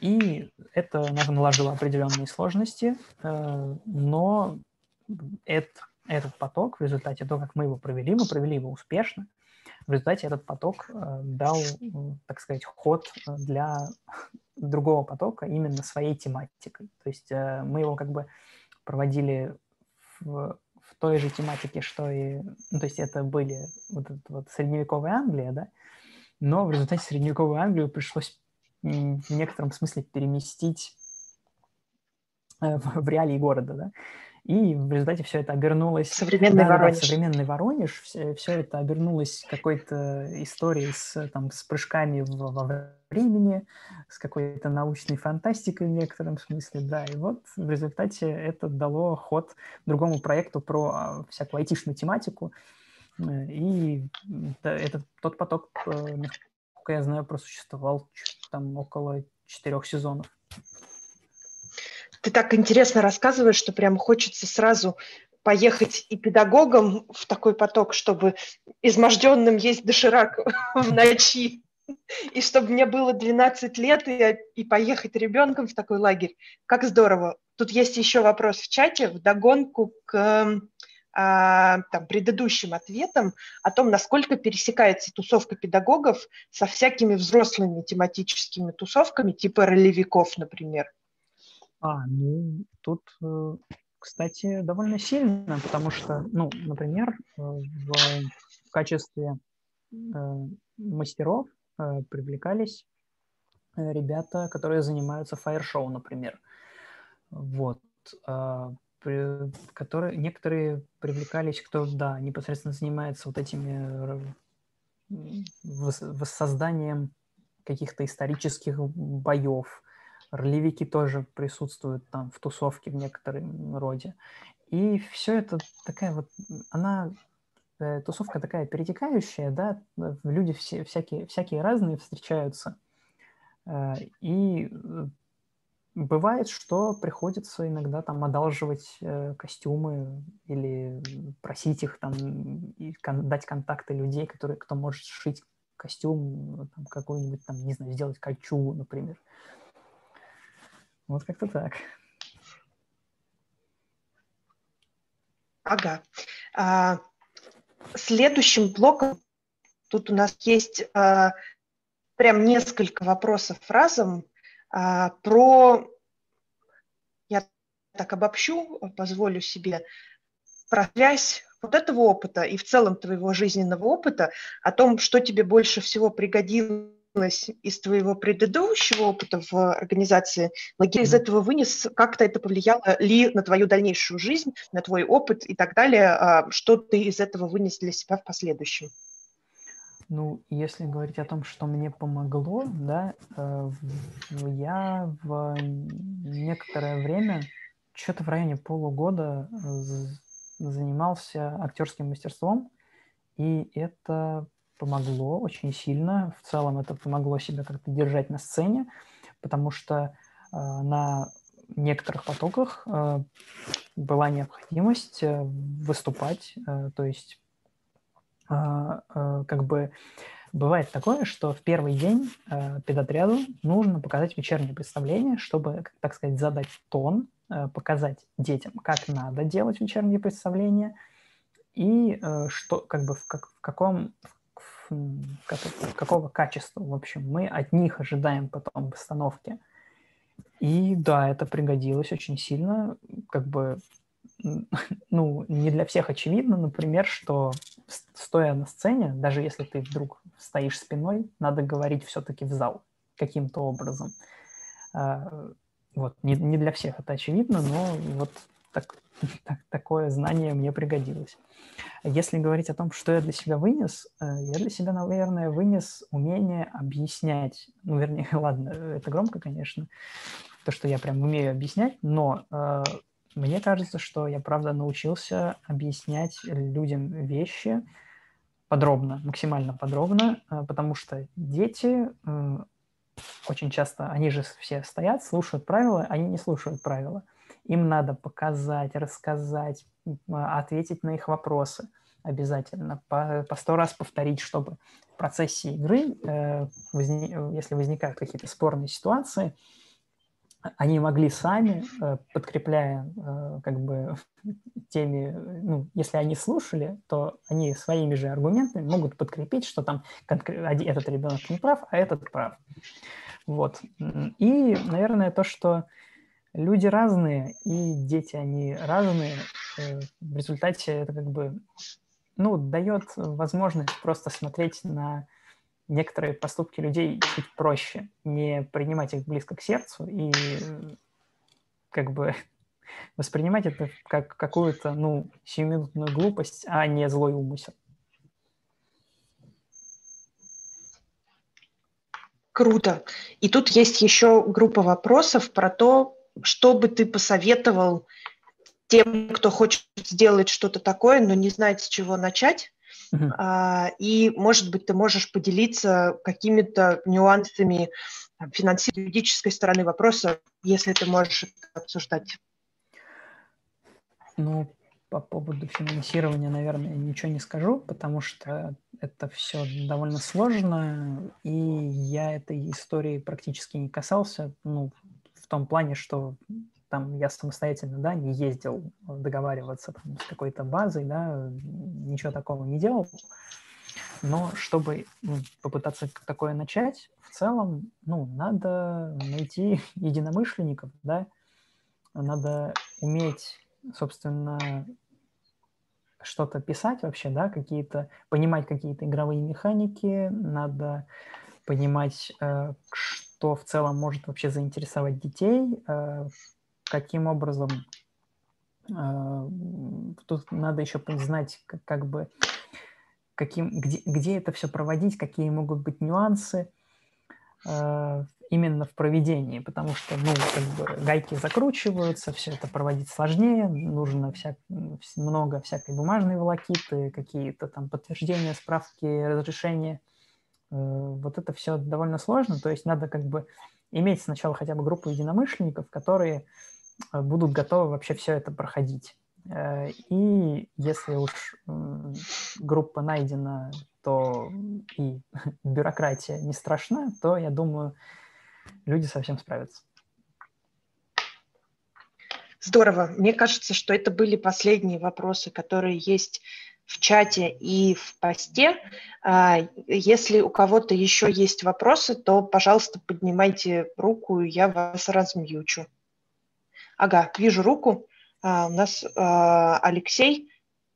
И это наложило определенные сложности, э, но это, этот поток в результате того, как мы его провели, мы провели его успешно, в результате этот поток э, дал, так сказать, ход для другого потока именно своей тематикой. То есть э, мы его как бы проводили в, в той же тематике, что и... Ну, то есть это были вот, это вот средневековая Англия, да, но в результате средневековую Англию пришлось в некотором смысле переместить э, в реалии города, да. И в результате все это обернулось... Современный да, Воронеж. Да, современный Воронеж. Все, все это обернулось какой-то историей с, там, с прыжками во, во времени, с какой-то научной фантастикой в некотором смысле, да. И вот в результате это дало ход другому проекту про а, всякую айтишную тематику. И да, этот, тот поток, э, насколько я знаю, просуществовал там около четырех сезонов. Ты так интересно рассказываешь, что прям хочется сразу поехать и педагогом в такой поток, чтобы изможденным есть доширак в ночи, и чтобы мне было 12 лет и, и поехать ребенком в такой лагерь. Как здорово. Тут есть еще вопрос в чате, в догонку к а, там, предыдущим ответам о том, насколько пересекается тусовка педагогов со всякими взрослыми тематическими тусовками, типа ролевиков, например. А, ну, тут, э, кстати, довольно сильно, потому что, ну, например, э, в, качестве э, мастеров привлекались ребята, которые занимаются фаер-шоу, например. Вот. При, которые, некоторые привлекались, кто, да, непосредственно занимается вот этими воссозданием каких-то исторических боев, ролевики тоже присутствуют там в тусовке в некотором роде. И все это такая вот, она э, тусовка такая перетекающая, да, люди все, всякие, всякие разные встречаются. Э, и бывает, что приходится иногда там одалживать костюмы или просить их там и дать контакты людей, которые, кто может сшить костюм, там, какой-нибудь там, не знаю, сделать кольчугу, например. Вот как-то так. Ага. А, следующим блоком тут у нас есть а, прям несколько вопросов разом а, про, я так обобщу, позволю себе, про связь вот этого опыта и в целом твоего жизненного опыта, о том, что тебе больше всего пригодилось из твоего предыдущего опыта в организации? Лагеря, из этого вынес, как-то это повлияло ли на твою дальнейшую жизнь, на твой опыт и так далее, а, что ты из этого вынес для себя в последующем? Ну, если говорить о том, что мне помогло, да, э, я в некоторое время, что-то в районе полугода занимался актерским мастерством, и это помогло очень сильно. В целом это помогло себя как-то держать на сцене, потому что э, на некоторых потоках э, была необходимость э, выступать, э, то есть э, э, как бы бывает такое, что в первый день э, педотряду нужно показать вечернее представление, чтобы, так сказать, задать тон, э, показать детям, как надо делать вечернее представление и э, что, как бы в, как, в каком, как, какого качества, в общем, мы от них ожидаем потом постановки. И да, это пригодилось очень сильно, как бы, ну, не для всех очевидно, например, что стоя на сцене, даже если ты вдруг стоишь спиной, надо говорить все-таки в зал каким-то образом. А, вот, не, не для всех это очевидно, но вот так, так, такое знание мне пригодилось. Если говорить о том, что я для себя вынес, э, я для себя, наверное, вынес умение объяснять. Ну, вернее, ладно, это громко, конечно, то, что я прям умею объяснять, но э, мне кажется, что я, правда, научился объяснять людям вещи подробно, максимально подробно, э, потому что дети э, очень часто, они же все стоят, слушают правила, они не слушают правила. Им надо показать, рассказать, ответить на их вопросы обязательно, по, сто раз повторить, чтобы в процессе игры, э, если возникают какие-то спорные ситуации, они могли сами, э, подкрепляя э, как бы теми, ну, если они слушали, то они своими же аргументами могут подкрепить, что там этот ребенок не прав, а этот прав. Вот. И, наверное, то, что люди разные, и дети, они разные. Э, в результате это как бы, ну, дает возможность просто смотреть на некоторые поступки людей чуть проще, не принимать их близко к сердцу и как бы воспринимать это как какую-то, ну, сиюминутную глупость, а не злой умысел. Круто. И тут есть еще группа вопросов про то, что бы ты посоветовал тем, кто хочет сделать что-то такое, но не знает, с чего начать? Uh-huh. А, и, может быть, ты можешь поделиться какими-то нюансами финансовой, юридической стороны вопроса, если ты можешь обсуждать. Ну, по поводу финансирования, наверное, ничего не скажу, потому что это все довольно сложно, и я этой истории практически не касался. Ну, в том плане, что там я самостоятельно, да, не ездил договариваться там, с какой-то базой, да, ничего такого не делал. Но чтобы ну, попытаться такое начать, в целом, ну, надо найти единомышленников, да, надо уметь, собственно, что-то писать вообще, да, какие-то, понимать какие-то игровые механики, надо понимать, э, что в целом может вообще заинтересовать детей, э, каким образом э, тут надо еще знать, как, как бы каким, где, где это все проводить, какие могут быть нюансы. Э, именно в проведении, потому что, ну, как бы гайки закручиваются, все это проводить сложнее, нужно вся, много всякой бумажной волокиты, какие-то там подтверждения, справки, разрешения. Э, вот это все довольно сложно, то есть надо как бы иметь сначала хотя бы группу единомышленников, которые э, будут готовы вообще все это проходить. Э, и если уж группа найдена, то и бюрократия не страшна, то, я думаю, люди совсем справятся. Здорово. Мне кажется, что это были последние вопросы, которые есть в чате и в посте. А, если у кого-то еще есть вопросы, то, пожалуйста, поднимайте руку, и я вас размьючу. Ага, вижу руку. А, у нас а, Алексей.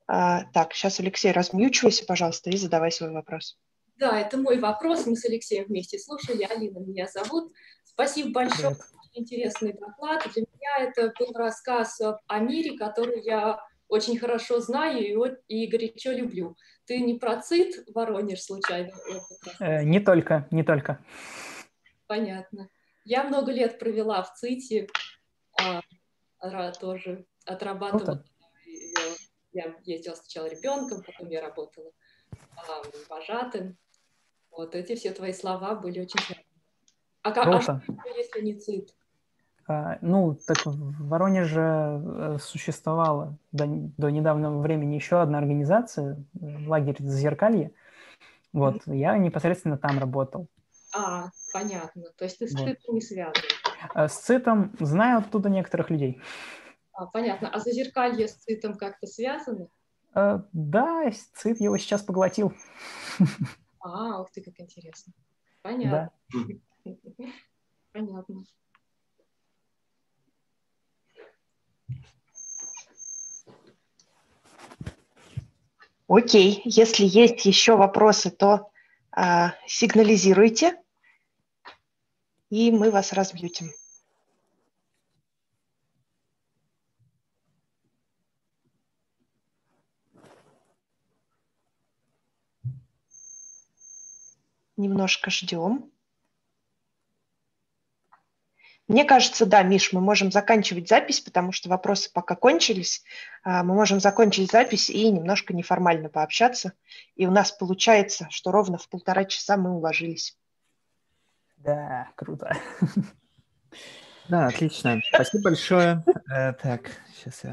Так, сейчас, Алексей, размьючивайся, пожалуйста, и задавай свой вопрос. Да, это мой вопрос. Мы с Алексеем вместе слушали. Алина меня зовут. Спасибо большое. Привет. Интересный доклад. Для меня это был рассказ о мире, который я очень хорошо знаю и, и горячо люблю. Ты не про ЦИТ Воронеж случайно? Э, не только, не только. Понятно. Я много лет провела в ЦИТе, а, тоже отрабатывала. Я, я ездила сначала ребенком, потом я работала а, вожатым. Вот эти все твои слова были очень А, как, а что, если не ЦИТ? А, ну, так в Воронеже э, существовала до, до недавнего времени еще одна организация, э, лагерь Зазеркалье. Вот, mm-hmm. я непосредственно там работал. А, понятно. То есть ты с вот. ЦИТом не связан? А, с ЦИТом знаю оттуда некоторых людей. А, понятно. А Зазеркалье с ЦИТом как-то связаны? А, да, ЦИТ его сейчас поглотил. А, ух ты, как интересно. Понятно. Да. Понятно. Окей, если есть еще вопросы, то а, сигнализируйте, и мы вас разбьютим. Немножко ждем. Мне кажется, да, Миш, мы можем заканчивать запись, потому что вопросы пока кончились. А, мы можем закончить запись и немножко неформально пообщаться. И у нас получается, что ровно в полтора часа мы уложились. Да, круто. Да, отлично. Спасибо большое. Э, так, сейчас я